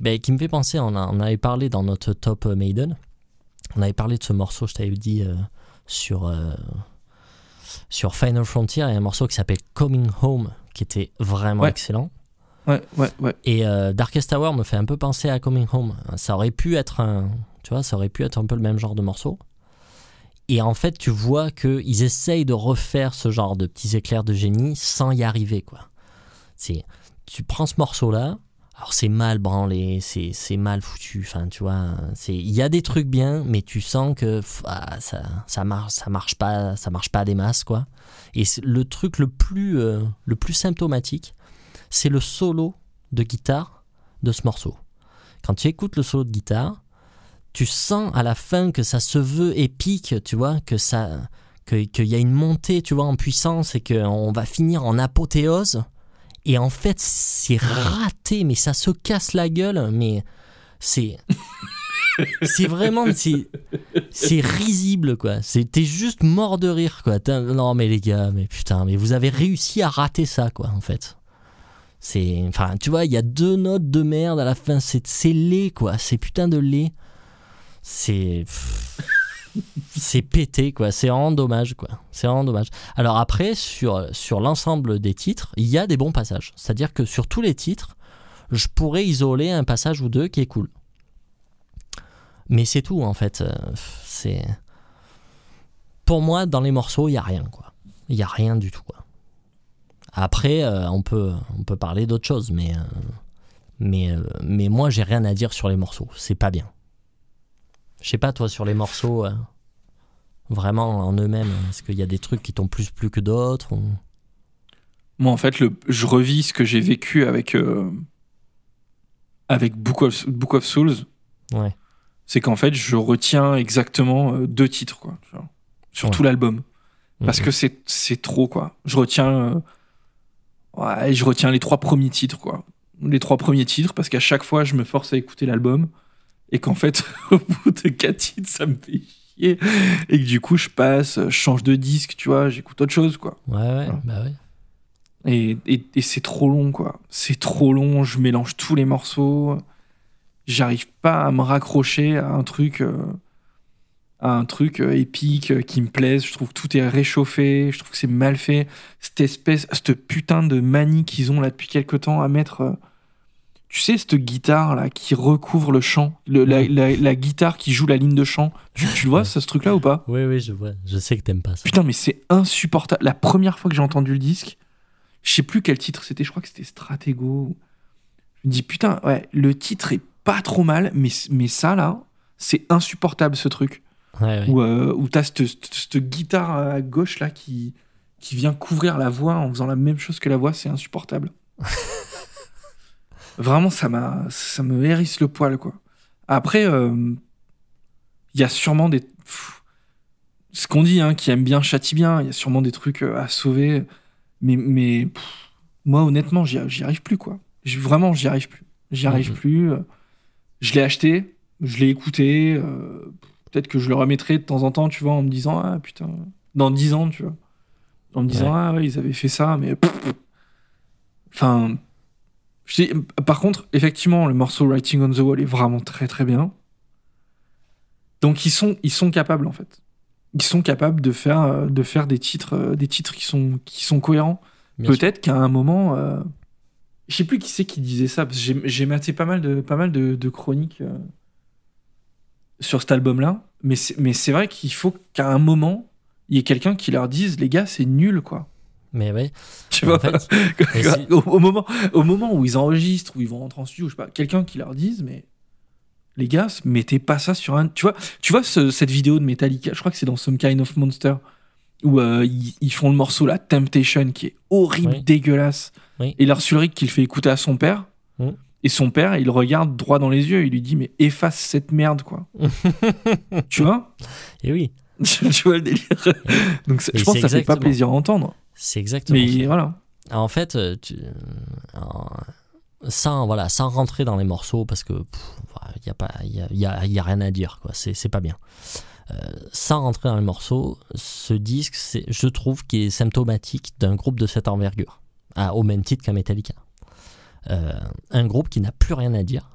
ben, qui me fait penser, on, a- on avait parlé dans notre top euh, Maiden, on avait parlé de ce morceau, je t'avais dit, euh, sur, euh, sur Final Frontier, il y a un morceau qui s'appelle Coming Home, qui était vraiment Ouais. excellent. Ouais ouais ouais Et euh, Darkest Hour me fait un peu penser à Coming Home. Ça aurait pu être un, tu vois, ça aurait pu être un peu le même genre de morceau. Et en fait, tu vois qu'ils essayent de refaire ce genre de petits éclairs de génie sans y arriver, quoi. C'est, tu prends ce morceau-là, alors c'est mal branlé, c'est, mal foutu, enfin, tu vois, il y a des trucs bien, mais tu sens que ah, ça, ça marche, ça marche pas, ça marche pas des masses, quoi. Et le truc le plus, euh, le plus symptomatique, c'est le solo de guitare de ce morceau. Quand tu écoutes le solo de guitare, tu sens à la fin que ça se veut épique, tu vois, que ça, que- qu'il y a une montée, tu vois, en puissance et qu'on va finir en apothéose. Et en fait, c'est raté, mais ça se casse la gueule, mais c'est. C'est vraiment. C'est, risible, quoi. T'es juste mort de rire, quoi. Non, mais les gars, mais putain, mais vous avez réussi à rater ça, quoi, en fait. C'est. Enfin, tu vois, il y a deux notes de merde à la fin. C'est, c'est laid, quoi. C'est putain de laid. C'est. C'est pété, quoi. C'est vraiment dommage, quoi. C'est vraiment dommage. Alors après, sur, sur l'ensemble des titres, il y a des bons passages. C'est-à-dire que sur tous les titres, je pourrais isoler un passage ou deux qui est cool. Mais c'est tout, en fait. C'est. Pour moi, dans les morceaux, il n'y a rien, quoi. Il n'y a rien du tout, quoi. Après, euh, on, peut, on peut parler d'autre chose, mais. euh, mais, euh, mais moi, j'ai rien à dire sur les morceaux. C'est pas bien. Je sais pas, toi, sur les morceaux, vraiment en eux-mêmes, est-ce qu'il y a des trucs qui t'ont plus plu que d'autres ou- Moi, en fait, le, je revis ce que j'ai vécu avec, euh, avec Book of, Book of Souls. Ouais. C'est qu'en fait, je retiens exactement deux titres, quoi. Sur Ouais. tout l'album. Parce Mhm. que c'est, c'est trop, quoi. Je retiens, euh, ouais, je retiens les trois premiers titres, quoi. Les trois premiers titres, parce qu'à chaque fois, je me force à écouter l'album. Et qu'en fait, au bout de quatre titres, ça me fait chier. Et que du coup, je passe, je change de disque, tu vois, j'écoute autre chose, quoi. Ouais, ouais, bah ouais. Et, et, et c'est trop long, quoi. C'est trop long, je mélange tous les morceaux. J'arrive pas à me raccrocher à un truc, euh, à un truc euh, épique euh, qui me plaise. Je trouve que tout est réchauffé, je trouve que c'est mal fait. Cette espèce, cette putain de manie qu'ils ont là depuis quelques temps à mettre. euh, tu sais, cette guitare là qui recouvre le chant, le- la, la- la guitare qui joue la ligne de chant. Tu, tu le vois, ça, ce truc là ou pas? Oui, oui, je vois. Je sais que t'aimes pas ça. Putain, mais c'est insupportable. La première fois que j'ai entendu le disque, je sais plus quel titre c'était, je crois que c'était Stratego. Je me dis, putain, ouais, le titre est pas trop mal, mais, mais ça là, c'est insupportable ce truc. Ouais. Où, euh, où t'as cette, guitare à gauche là qui, qui vient couvrir la voix en faisant la même chose que la voix, c'est insupportable. Vraiment, ça, m'a, ça me hérisse le poil, quoi. Après, euh, il y a sûrement des. pff, ce qu'on dit, hein, qui aime bien châtie bien, il y a sûrement des trucs euh, à sauver. Mais, mais pff, moi, honnêtement, j'y, arrive plus, quoi. Vraiment, j'y arrive plus. J'y arrive Mhm. plus. euh, Je l'ai acheté, je l'ai écouté. euh, Peut-être que je le remettrai de temps en temps, tu vois, en me disant, ah putain, dans 10 ans, tu vois. En me disant, Ouais. ah ouais, ils avaient fait ça, mais. Enfin. je dis- Par contre, effectivement, le morceau Writing on the Wall est vraiment très très bien. Donc ils sont, ils sont capables en fait. Ils sont capables de faire, euh, de faire des titres, euh, des titres qui sont, qui sont cohérents. Peut-être qu'à un moment, euh, je sais plus qui c'est qui disait ça, parce que j'ai- j'ai maté pas mal de, pas mal de, de chroniques euh, sur cet album-là, mais c'est mais c'est vrai qu'il faut qu'à un moment, il y ait quelqu'un qui leur dise, les gars, c'est nul, quoi. Mais ouais. Tu En vois, fait, au, au moment, au moment où ils enregistrent, où ils vont rentrer en studio, je sais pas, quelqu'un qui leur dise, mais les gars, mettez pas ça sur un. Tu vois, tu vois ce- cette vidéo de Metallica, je crois que c'est dans Some Kind of Monster, où euh, ils, ils font le morceau la Temptation qui est horrible, Oui. dégueulasse, Oui. et Lars Ulrich qui le fait écouter à son père. Mm. Et son père, il le regarde droit dans les yeux, il lui dit mais efface cette merde quoi. tu vois? Et oui, Tu vois le délire. Donc c'est- Et je pense que ça fait pas plaisir à entendre. c'est exactement Mais ça. voilà. En fait, euh, tu, euh, sans, voilà, sans rentrer dans les morceaux, parce que il n'y a, pas- y a, y a- y a rien à dire, quoi. C'est pas bien. Euh, sans rentrer dans les morceaux, ce disque, je trouve qu'il est symptomatique d'un groupe de cette envergure, à, au même titre qu'un Metallica. Euh, un groupe qui n'a plus rien à dire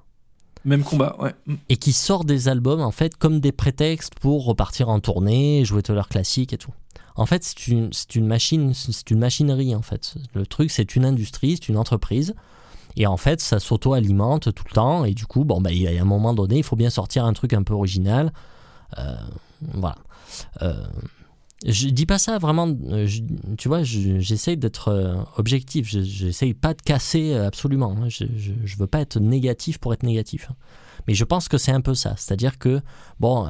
Même combat, ouais. Et qui sort des albums en fait comme des prétextes pour repartir en tournée, jouer tous leurs classiques et tout. En fait, c'est une, une machine, c'est une machinerie en fait. Le truc, c'est une industrie, c'est une entreprise. Et en fait, ça s'auto-alimente tout le temps. Et du coup, bon, bah, il y a un moment donné, il faut bien sortir un truc un peu original. Euh, voilà. Euh, je dis pas ça vraiment, euh, je- tu vois, je- j'essaye d'être euh, objectif. Je- J'essaye pas de casser euh, absolument. hein. Je, je, je veux pas être négatif pour être négatif. hein. Mais je pense que c'est un peu ça. C'est-à-dire que, bon,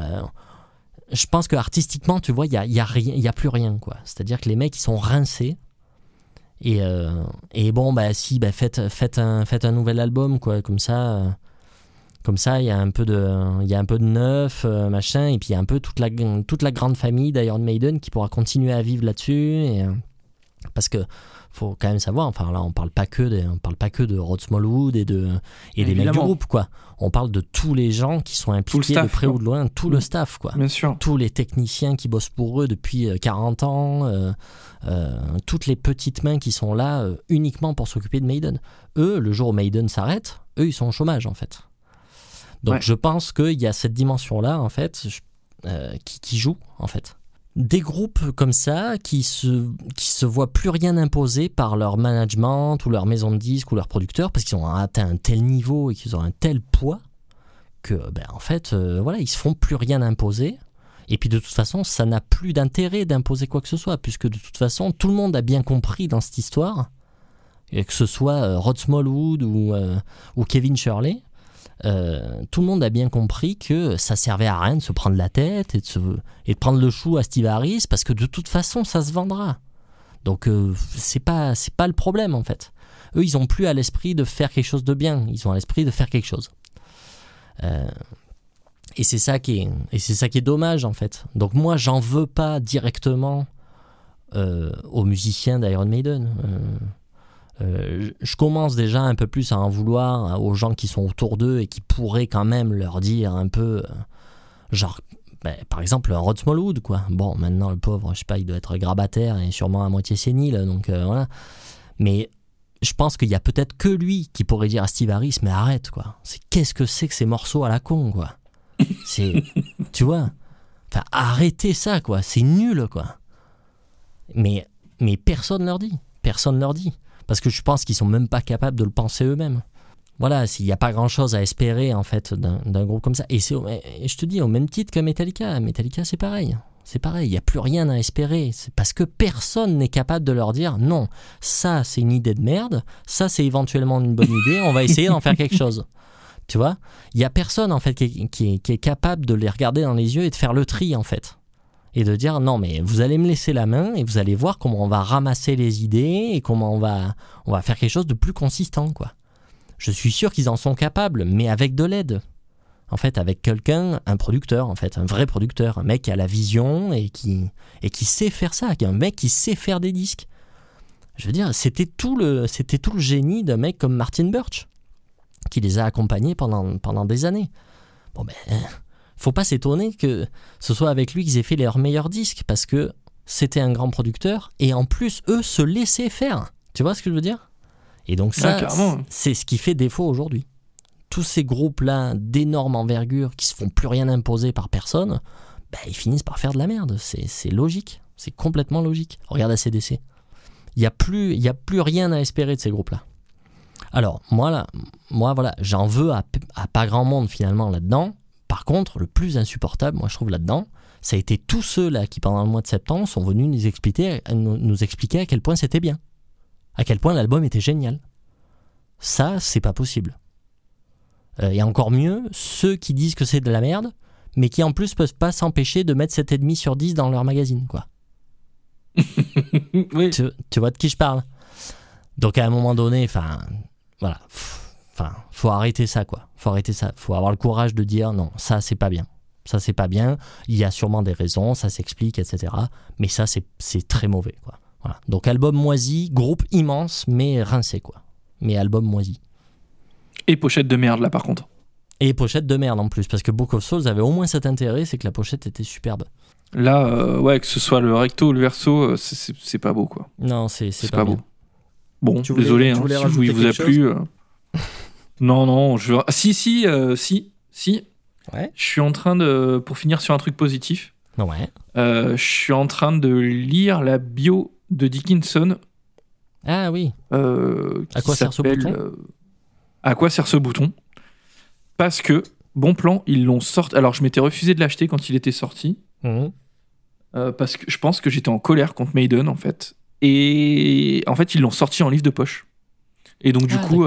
je pense que artistiquement, tu vois, il n'y a, y a, plus rien. quoi. C'est-à-dire que les mecs, ils sont rincés. Et, bon, bah si, bah, faites, un, faites un nouvel album, quoi. Comme ça, comme ça, il y a un peu de, il y a un peu de neuf, euh, machin. Et puis il y a un peu toute la, toute la grande famille d'Iron Maiden qui pourra continuer à vivre là-dessus. Et, euh, parce que faut quand même savoir, enfin là, on parle pas que de, on parle pas que de Rod Smallwood et de et des mecs du groupe, quoi. On parle de tous les gens qui sont impliqués de staff, près quoi. ou de loin, tout Mm. le staff, quoi Bien sûr. tous les techniciens qui bossent pour eux depuis euh, 40 ans, euh, euh, toutes les petites mains qui sont là euh, uniquement pour s'occuper de Maiden. Eux, le jour où Maiden s'arrête, eux, ils sont au chômage, en fait. Donc Ouais. je pense qu'il y a cette dimension-là, en fait, euh, qui, qui joue, en fait. Des groupes comme ça qui se, qui se voient plus rien imposer par leur management ou leur maison de disques ou leur producteur parce qu'ils ont atteint un tel niveau et qu'ils ont un tel poids que, ben, en fait, euh, voilà, ils se font plus rien imposer. Et puis de toute façon, ça n'a plus d'intérêt d'imposer quoi que ce soit, puisque de toute façon, tout le monde a bien compris dans cette histoire, et que ce soit euh, Rod Smallwood ou, ou Kevin Shirley, euh, tout le monde a bien compris que ça servait à rien de se prendre la tête et de, se- et de prendre le chou à Steve Harris, parce que de toute façon, ça se vendra. Donc euh, c'est pas c'est pas le problème en fait. Eux, ils ont plus à l'esprit de faire quelque chose de bien, ils ont à l'esprit de faire quelque chose. Euh, et c'est ça qui est et c'est ça qui est dommage en fait. Donc moi, j'en veux pas directement aux musiciens d'Iron Maiden. Euh, je commence déjà un peu plus à en vouloir aux gens qui sont autour d'eux et qui pourraient quand même leur dire un peu, euh, genre, ben, par exemple, un Rod Smallwood, quoi. Bon, maintenant, le pauvre, je sais pas, il doit être grabataire et sûrement à moitié sénile, donc euh, voilà. Mais je pense qu'il y a peut-être que lui qui pourrait dire à Steve Harris, mais arrête, quoi. C'est qu'est-ce que c'est que ces morceaux à la con, quoi? C'est, tu vois? Enfin, arrêtez ça, quoi. C'est nul, quoi. Mais, mais personne leur dit. Personne leur dit. Parce que je pense qu'ils sont même pas capables de le penser eux-mêmes. Voilà, s'il n'y a pas grand-chose à espérer, en fait, d'un groupe comme ça. Et, et je te dis, au même titre que Metallica. Metallica, c'est pareil. C'est pareil, il n'y a plus rien à espérer. C'est parce que personne n'est capable de leur dire non, ça c'est une idée de merde, ça c'est éventuellement une bonne idée, on va essayer d'en faire quelque chose. Tu vois? Il n'y a personne en fait qui est, qui est- qui est capable de les regarder dans les yeux et de faire le tri en fait. Et de dire non mais vous allez me laisser la main et vous allez voir comment on va ramasser les idées et comment on va, on va faire quelque chose de plus consistant quoi. Je suis sûr qu'ils en sont capables, mais avec de l'aide en fait, avec quelqu'un, un producteur, en fait, un vrai producteur, un mec qui a la vision et qui, et qui sait faire ça, un mec qui sait faire des disques. Je veux dire, c'était tout le, c'était tout le génie d'un mec comme Martin Birch, qui les a accompagnés pendant, pendant des années. Bon ben, faut pas s'étonner que ce soit avec lui qu'ils aient fait leurs meilleurs disques, parce que c'était un grand producteur, et en plus, eux se laissaient faire. Tu vois ce que je veux dire? Et donc ça, Ah, c'est ce qui fait défaut aujourd'hui tous ces groupes-là d'énorme envergure qui se font plus rien imposer par personne, bah, ils finissent par faire de la merde. C'est logique. C'est complètement logique. Regarde ACDC. Il n'y a, plus- il y a plus rien à espérer de ces groupes-là. Alors, moi, là, moi voilà, j'en veux à pas grand monde finalement là-dedans. Par contre, le plus insupportable, moi je trouve là-dedans, ça a été tous ceux-là qui, pendant le mois de septembre, sont venus nous expliquer, nous, expliquer à quel point c'était bien. À quel point l'album était génial. Ça, c'est pas possible. Euh, et encore mieux, ceux qui disent que c'est de la merde, mais qui en plus peuvent pas s'empêcher de mettre 7,5 sur 10 dans leur magazine, quoi. oui. Tu, tu vois de qui je parle Donc à un moment donné, enfin, voilà, pff, enfin, faut arrêter ça, quoi. Faut arrêter ça. Faut avoir le courage de dire non, ça c'est pas bien. Ça c'est pas bien. Il y a sûrement des raisons, ça s'explique, etc. Mais ça c'est très mauvais, quoi. Voilà. Donc album moisi, groupe immense, mais rincé, quoi. Mais album moisi. Et pochette de merde là par contre. Et pochette de merde en plus, parce que Book of Souls avait au moins cet intérêt, c'est que la pochette était superbe. Là, euh, ouais, que ce soit le recto ou le verso, euh, c'est- pas beau quoi. Non, c'est pas, pas beau. Bon, Tu voulais- désolé, tu hein, si rajouter il vous a plu. euh. non, non, je. Ah, si, si, euh, si, si. Ouais. Je suis en train de. Pour finir sur un truc positif, Ouais. euh, je suis en train de lire la bio de Dickinson. Ah oui. euh, À quoi sert ce bouton À quoi sert ce bouton? Parce que, bon plan, ils l'ont sorti. Alors, je m'étais refusé de l'acheter quand il était sorti. Euh, parce que je pense que j'étais en colère contre Maiden, en fait. Et en fait, ils l'ont sorti en livre de poche. Et donc, du Ah, coup,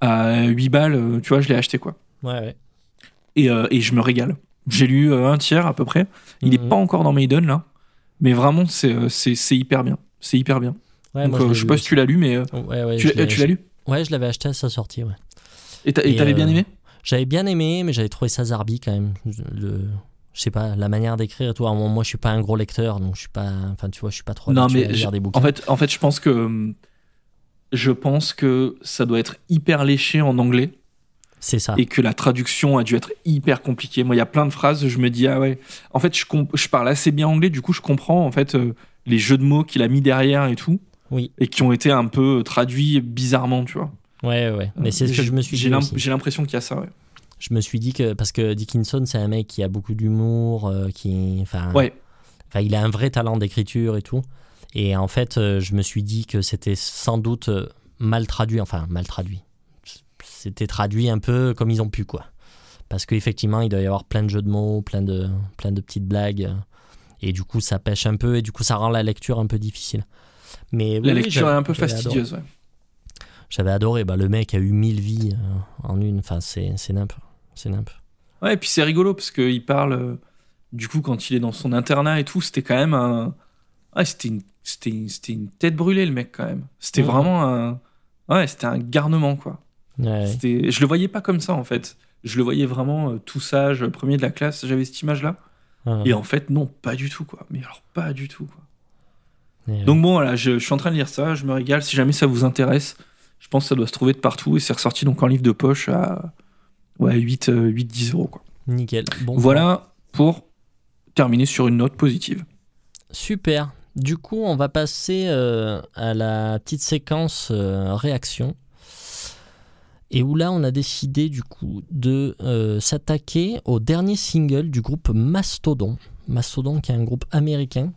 à 8 balles, euh, tu vois, je l'ai acheté, quoi. Ouais, ouais. Et, euh, et je me régale. J'ai lu euh, un tiers à peu près. Il n'est Mhm. pas encore dans Maiden, là. Mais vraiment, c'est hyper bien. C'est hyper bien. Ouais, donc, moi, l'ai je sais pas si tu l'as lu, mais. Ouais, ouais, tu je tu l'as lu? Ouais, je l'avais acheté à sa sortie, ouais. Et t'a- et Et, t'avais bien aimé? J'avais bien aimé, mais j'avais trouvé ça zarbi quand même. Le, je sais pas, la manière d'écrire et tout. Moi, je suis pas un gros lecteur, donc je suis pas. Enfin, tu vois, je suis pas trop Non, mais à lire je- des bouquins. En fait, en fait, je pense que hum, je pense que ça doit être hyper léché en anglais c'est ça. et que la traduction a dû être hyper compliquée. Moi, il y a plein de phrases, je me dis ah ouais. En fait, je, parle assez bien anglais, du coup, je comprends en fait euh, les jeux de mots qu'il a mis derrière et tout, Oui. et qui ont été un peu traduits bizarrement, tu vois. Ouais, ouais. Mais c'est ce que je me suis dit. J'ai l'impression qu'il y a ça. Ouais. Je me suis dit que parce que Dickinson, c'est un mec qui a beaucoup d'humour, euh, qui, enfin, Ouais. Enfin, il a un vrai talent d'écriture et tout. Et en fait, euh, je me suis dit que c'était sans doute euh, mal traduit. Enfin, mal traduit. C'était traduit un peu comme ils ont pu, quoi. Parce qu'effectivement, il doit y avoir plein de jeux de mots, plein de, plein de petites blagues. euh, Et du coup, ça pêche un peu et du coup, ça rend la lecture un peu difficile. Mais La oui, lecture est un peu adoré. fastidieuse. Ouais. J'avais adoré. Bah, le mec a eu mille vies en une. Enfin, c'est nimp. C'est nimp. Ouais, et puis c'est rigolo parce qu'il parle, du coup, quand il est dans son internat et tout, c'était quand même un. Ouais, c'était une, c'était une, c'était une tête brûlée, le mec, quand même. C'était Ouais. vraiment un. Ouais, c'était un garnement, quoi. Ouais. Je le voyais pas comme ça, en fait. Je le voyais vraiment euh, tout sage, premier de la classe, j'avais cette image-là. Et en fait, non, pas du tout, quoi. Mais alors, pas du tout, quoi. Ouais. Donc bon, voilà, je, je suis en train de lire ça, je me régale. Si jamais ça vous intéresse, je pense que ça doit se trouver de partout et c'est ressorti donc en livre de poche à ouais, 8, euh, 8 10 euros, quoi. Nickel. Bon, Voilà pour terminer sur une note positive. Super. Du coup, on va passer euh, à la petite séquence euh, réaction. Et où là, on a décidé du coup de euh, s'attaquer au dernier single du groupe Mastodon. Mastodon qui est un groupe américain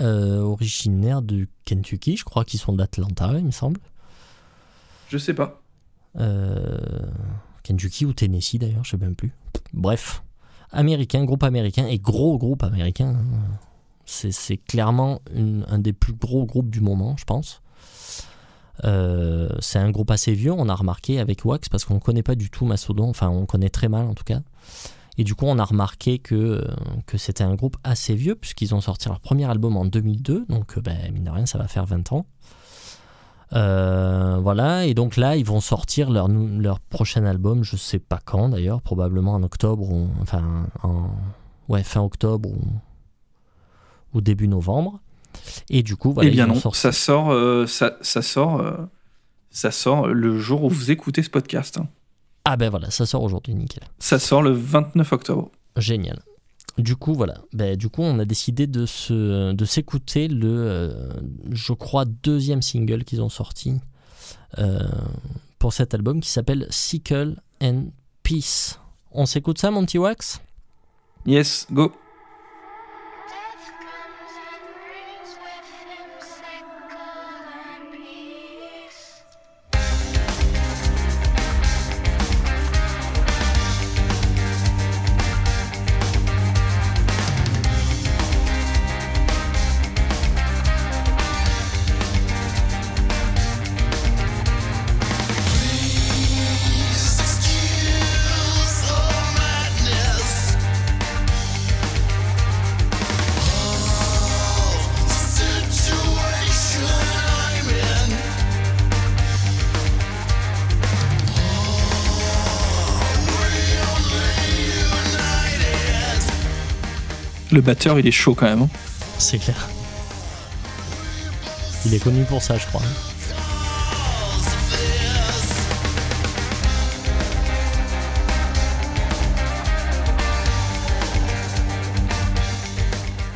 originaire du Kentucky, je crois qu'ils sont d'Atlanta, il me semble. Je sais pas. Kentucky ou Tennessee d'ailleurs, je sais même plus. Bref, américain, groupe américain et gros groupe américain. Hein. C'est clairement un des plus gros groupes du moment, je pense. Euh, c'est un groupe assez vieux, on a remarqué avec Wax, parce qu'on ne connaît pas du tout Mastodon, enfin on connaît très mal en tout cas. Et du coup, on a remarqué que, que c'était un groupe assez vieux, puisqu'ils ont sorti leur premier album en 2002, donc ben, mine de rien, ça va faire 20 ans. Euh, voilà, et donc là, ils vont sortir leur, leur prochain album, je sais pas quand d'ailleurs, probablement en octobre, ou, enfin, en, ouais, fin octobre ou, ou début novembre. Et du coup, voilà. Eh bien non, ça sort, euh, ça, ça, sort, euh, ça sort le jour où vous écoutez ce podcast. Hein. Ah ben voilà, ça sort aujourd'hui, nickel. Ça sort le 29 octobre. Génial. Du coup, voilà. Ben, du coup, on a décidé de, se, de s'écouter le, euh, je crois, deuxième single qu'ils ont sorti pour cet album qui s'appelle Sickle and Peace. On s'écoute ça, mon petit Wax? Yes, go. Le batteur, il est chaud quand même. Hein. C'est clair. Il est connu pour ça, je crois.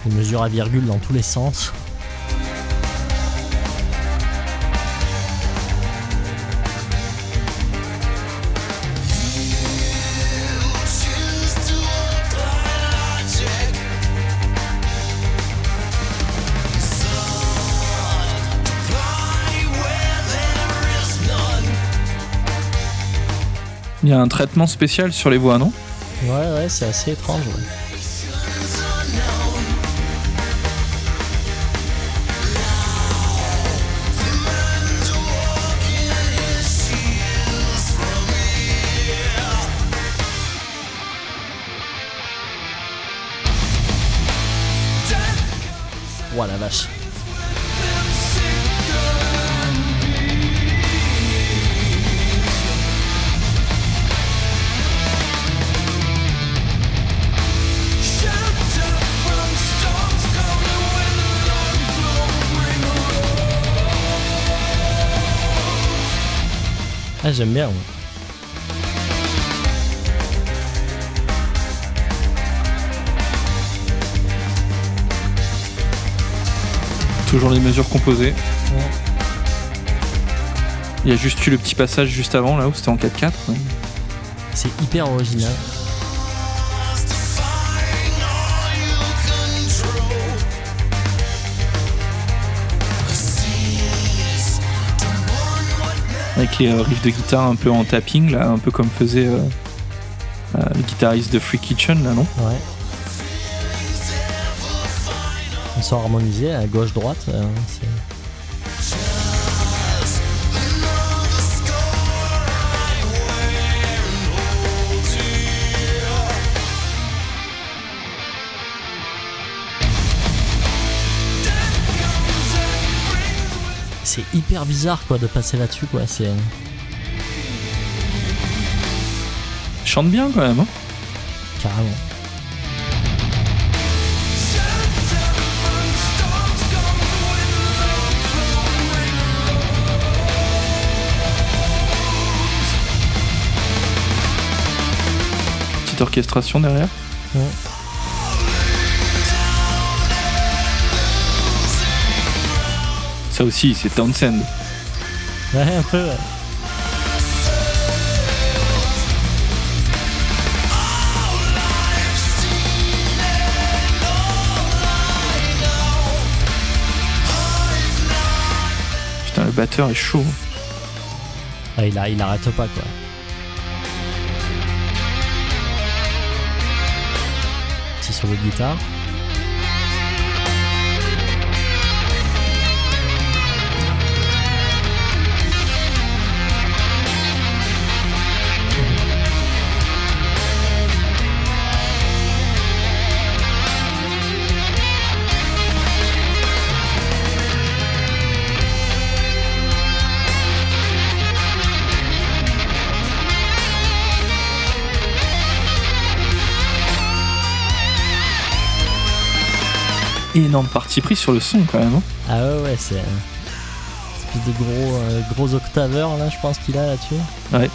Il mesure à virgule dans tous les sens. Y a un traitement spécial sur les voix, non? Ouais, ouais, c'est assez étrange. Voilà, vache. Ah, j'aime bien. Toujours les mesures composées. Il y a juste eu le petit passage juste avant, là où c'était en 4-4. C'est hyper original. Avec les euh, riffs de guitare un peu en tapping, là, un peu comme faisait euh, euh, le guitariste de Free Kitchen, là, non? Ouais. Ils sont harmonisés à gauche-droite. C'est hyper bizarre quoi de passer là-dessus quoi. C'est chante bien quand même. Hein Carrément. Petite orchestration derrière. Ouais. Ça aussi, c'est Townsend. Ouais, un peu, ouais. Putain, le batteur est chaud. Ah, il, a, il arrête pas, quoi. Petit solo de guitare. Énorme parti pris sur le son quand même. hein. Ah ouais, ouais, c'est. Une espèce de gros, euh, gros octaveur, là, je pense qu'il a là-dessus.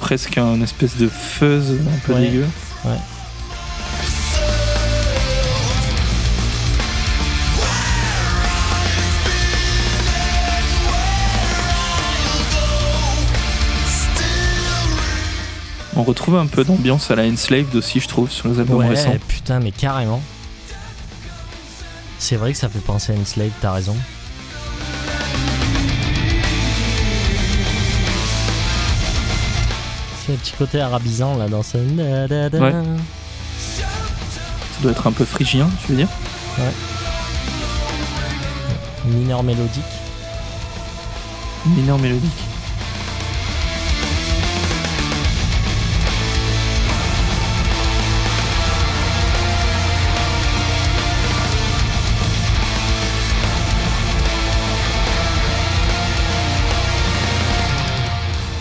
Presque un espèce de fuzz un peu Ouais. dégueu. Ouais. On retrouve un peu d'ambiance à la Enslaved aussi, je trouve, sur les albums Ouais, récents. putain, mais carrément. C'est vrai que ça fait penser à Enslave, t'as raison. C'est un petit côté arabisant là dans ce. Ouais. Ça doit être un peu phrygien, tu veux dire Mineur mélodique. Mineur mélodique.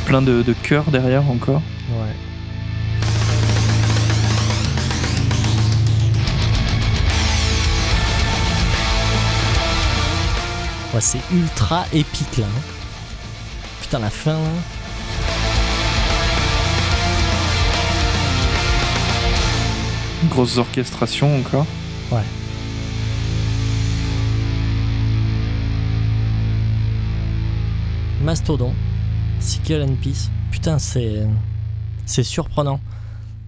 Plein de, de chœurs derrière encore. Ouais. Ouais, c'est ultra épique là. hein. Putain, la fin là. Grosses orchestrations encore. Ouais. Mastodon, Sickle and Peace. Putain, c'est c'est surprenant.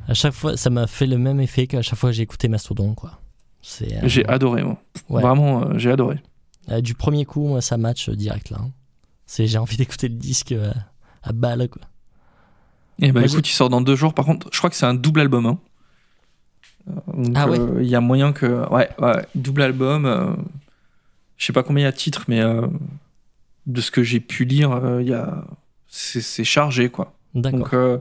À chaque fois, ça m'a fait le même effet qu'à chaque fois que j'ai écouté Mastodon, quoi. C'est euh, J'ai adoré, moi. ouais. Vraiment, euh, j'ai adoré. Euh, du premier coup, moi, ça match direct là. hein. C'est j'ai envie d'écouter le disque à balle, quoi. Et bah Moi, écoute, il sort dans deux jours. Par contre, je crois que c'est un double album. hein. Donc, Ah ouais Il y a moyen que. Ouais, ouais, double album. Je sais pas combien il y a de titres, mais de ce que j'ai pu lire, il y a. C'est c'est chargé, quoi. D'accord. Donc, euh,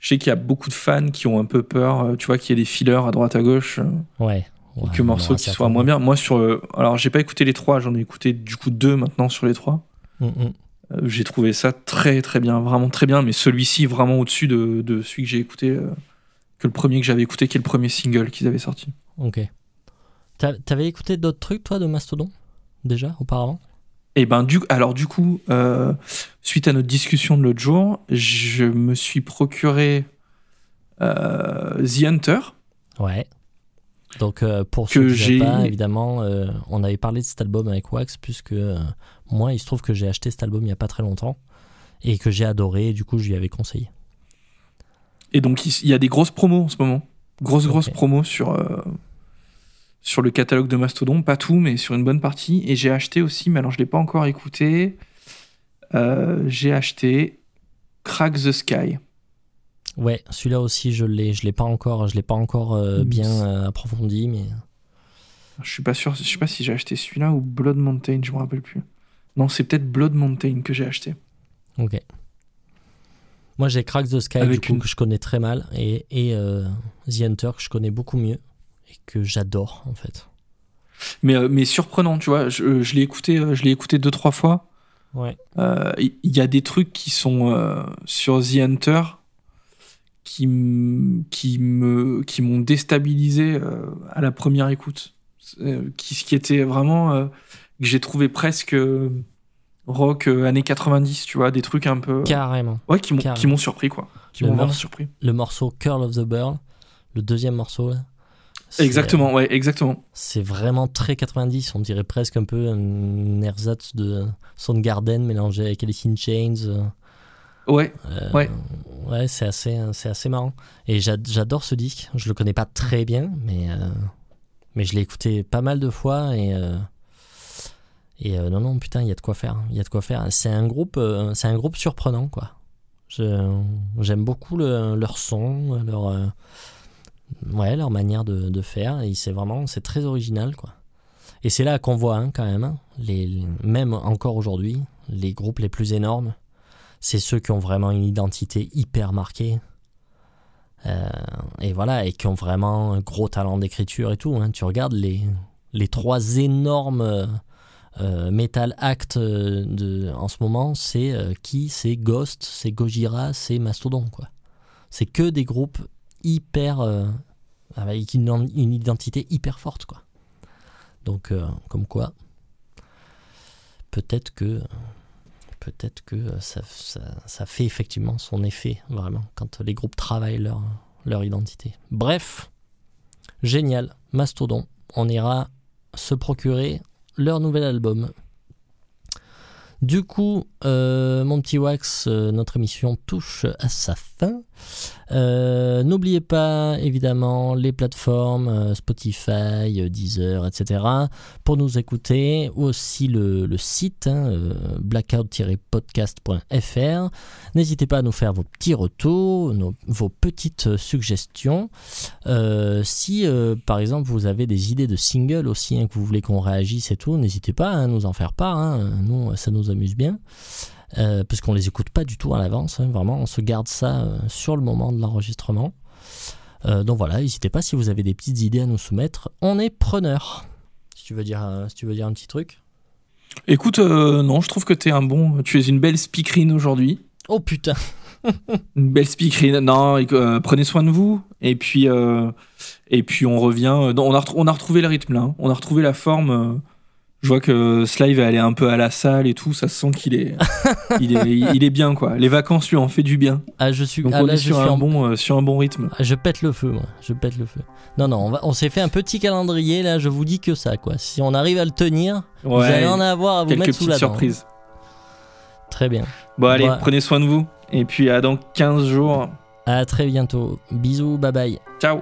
je sais qu'il y a beaucoup de fans qui ont un peu peur, euh, tu vois, qu'il y ait des fillers à droite à gauche, euh, Ouais. ouais, que morceaux qui soient moins bien. Moi, sur. euh, alors, j'ai pas écouté les trois, j'en ai écouté du coup deux maintenant sur les trois. Mm, mm. Euh, j'ai trouvé ça très très bien, vraiment très bien, mais celui-ci vraiment au-dessus de, de celui que j'ai écouté, que le premier que j'avais écouté, qui est le premier single qu'ils avaient sorti. Ok. T'a- T'avais écouté d'autres trucs, toi, de Mastodon? Déjà, auparavant? Et ben du alors du coup, euh, suite à notre discussion de l'autre jour, je me suis procuré euh, The Hunter. Ouais. Donc, euh, pour Que ceux qui j'ai- j'ai pas, évidemment, on avait parlé de cet album avec Wax, puisque moi, il se trouve que j'ai acheté cet album il y a pas très longtemps et que j'ai adoré, et du coup, je lui avais conseillé. Et donc il y a des grosses promos en ce moment, grosses grosses promos sur sur le catalogue de Mastodon, pas tout, mais sur une bonne partie. Et j'ai acheté aussi, mais alors je l'ai pas encore écouté. euh, j'ai acheté Crack the Sky. Ouais, celui-là aussi, je l'ai, je l'ai pas encore, je l'ai pas encore euh, Mm. bien euh, approfondi, mais Je suis pas sûr, je sais pas si j'ai acheté celui-là ou Blood Mountain, je me rappelle plus. Non, c'est peut-être Blood Mountain que j'ai acheté. ok. Moi, j'ai Crack the Sky, Avec du coup, une- que je connais très mal, et, et The Hunter, que je connais beaucoup mieux, que j'adore, en fait. Mais, euh, mais surprenant, tu vois, je, je l'ai écouté, euh, je l'ai écouté deux trois fois. Ouais. Euh, Il il y, a des trucs qui sont euh, sur The Hunter qui, qui me qui m'ont déstabilisé euh, à la première écoute. Euh, qui, ce qui était vraiment euh, que j'ai trouvé presque euh, rock euh, années 90, tu vois, des trucs un peu Carrément. ouais qui m'ont carrément. qui m'ont surpris quoi, qui Le m'ont vraiment surpris. Le morceau Curl of the Burl, le deuxième morceau, là, Exactement, ouais, exactement. C'est vraiment très 90, on dirait presque un peu un ersatz de Soundgarden mélangé avec Alice in Chains. euh, Ouais, euh, Ouais. Ouais, c'est assez, c'est assez marrant. Et j'a- j'adore ce disque. Je le connais pas très bien, mais, euh, mais je l'ai écouté pas mal de fois et. euh, et euh, non, non, putain, il y a de quoi faire. Il y a de quoi faire. C'est un groupe, euh, c'est un groupe surprenant, quoi. J'aime beaucoup le- leur son, leur, euh, ouais, leur manière de, faire. Et c'est vraiment, c'est très original, quoi. Et c'est là qu'on voit, hein, quand même, hein, les, même encore aujourd'hui, les groupes les plus énormes, c'est ceux qui ont vraiment une identité hyper marquée. Euh, et voilà, et qui ont vraiment un gros talent d'écriture et tout. hein. Tu regardes les, les trois énormes euh, euh, metal acts de, en ce moment, c'est qui? C'est Ghost, c'est Gojira, c'est Mastodon, quoi. C'est que des groupes hyper. euh, avec une, identité hyper forte, quoi. Donc, euh, comme quoi, peut-être que peut-être que ça, ça, fait effectivement son effet, vraiment, quand les groupes travaillent leur, identité. Bref, génial, Mastodon, on ira se procurer leur nouvel album. Du coup, euh, mon petit Wax, euh, notre émission touche à sa fin. Euh, N'oubliez pas, évidemment, les plateformes euh, Spotify, euh, Deezer, etc. pour nous écouter. Aussi le, site hein, blackout-podcast.fr. N'hésitez pas à nous faire vos petits retours, vos petites suggestions. Si, par exemple, vous avez des idées de singles aussi, hein, que vous voulez qu'on réagisse et tout, n'hésitez pas à nous en faire part. hein. Nous, ça nous amuse bien. Euh, parce qu'on les écoute pas du tout à l'avance, hein, vraiment, on se garde ça euh, sur le moment de l'enregistrement. Euh, donc voilà, n'hésitez pas si vous avez des petites idées à nous soumettre, on est preneur. Si tu veux dire, euh, si tu veux dire un petit truc. Écoute, non, je trouve que t'es un bon. Tu es une belle speakerine aujourd'hui. Oh putain, Une belle speakerine. Non, prenez soin de vous. Et puis, et puis on revient. non, on, a retrou- on a retrouvé le rythme là. hein. On a retrouvé la forme. Je vois que Slive est allé un peu à la salle et tout. Ça se sent qu'il est, il est, il est bien quoi. Les vacances lui ont fait du bien. ah je suis, Donc ah, on là est je sur suis un en bon, euh, sur un bon rythme. Ah, Je pète le feu, moi. Je pète le feu. Non, non, on, va- on s'est fait un petit calendrier, là, je vous dis que ça, quoi. Si on arrive à le tenir, vous allez en avoir à vous mettre sous la dent. surprises. Très bien. Bon allez, prenez soin de vous. Et puis à dans 15 jours. À très bientôt. Bisous, bye bye. Ciao.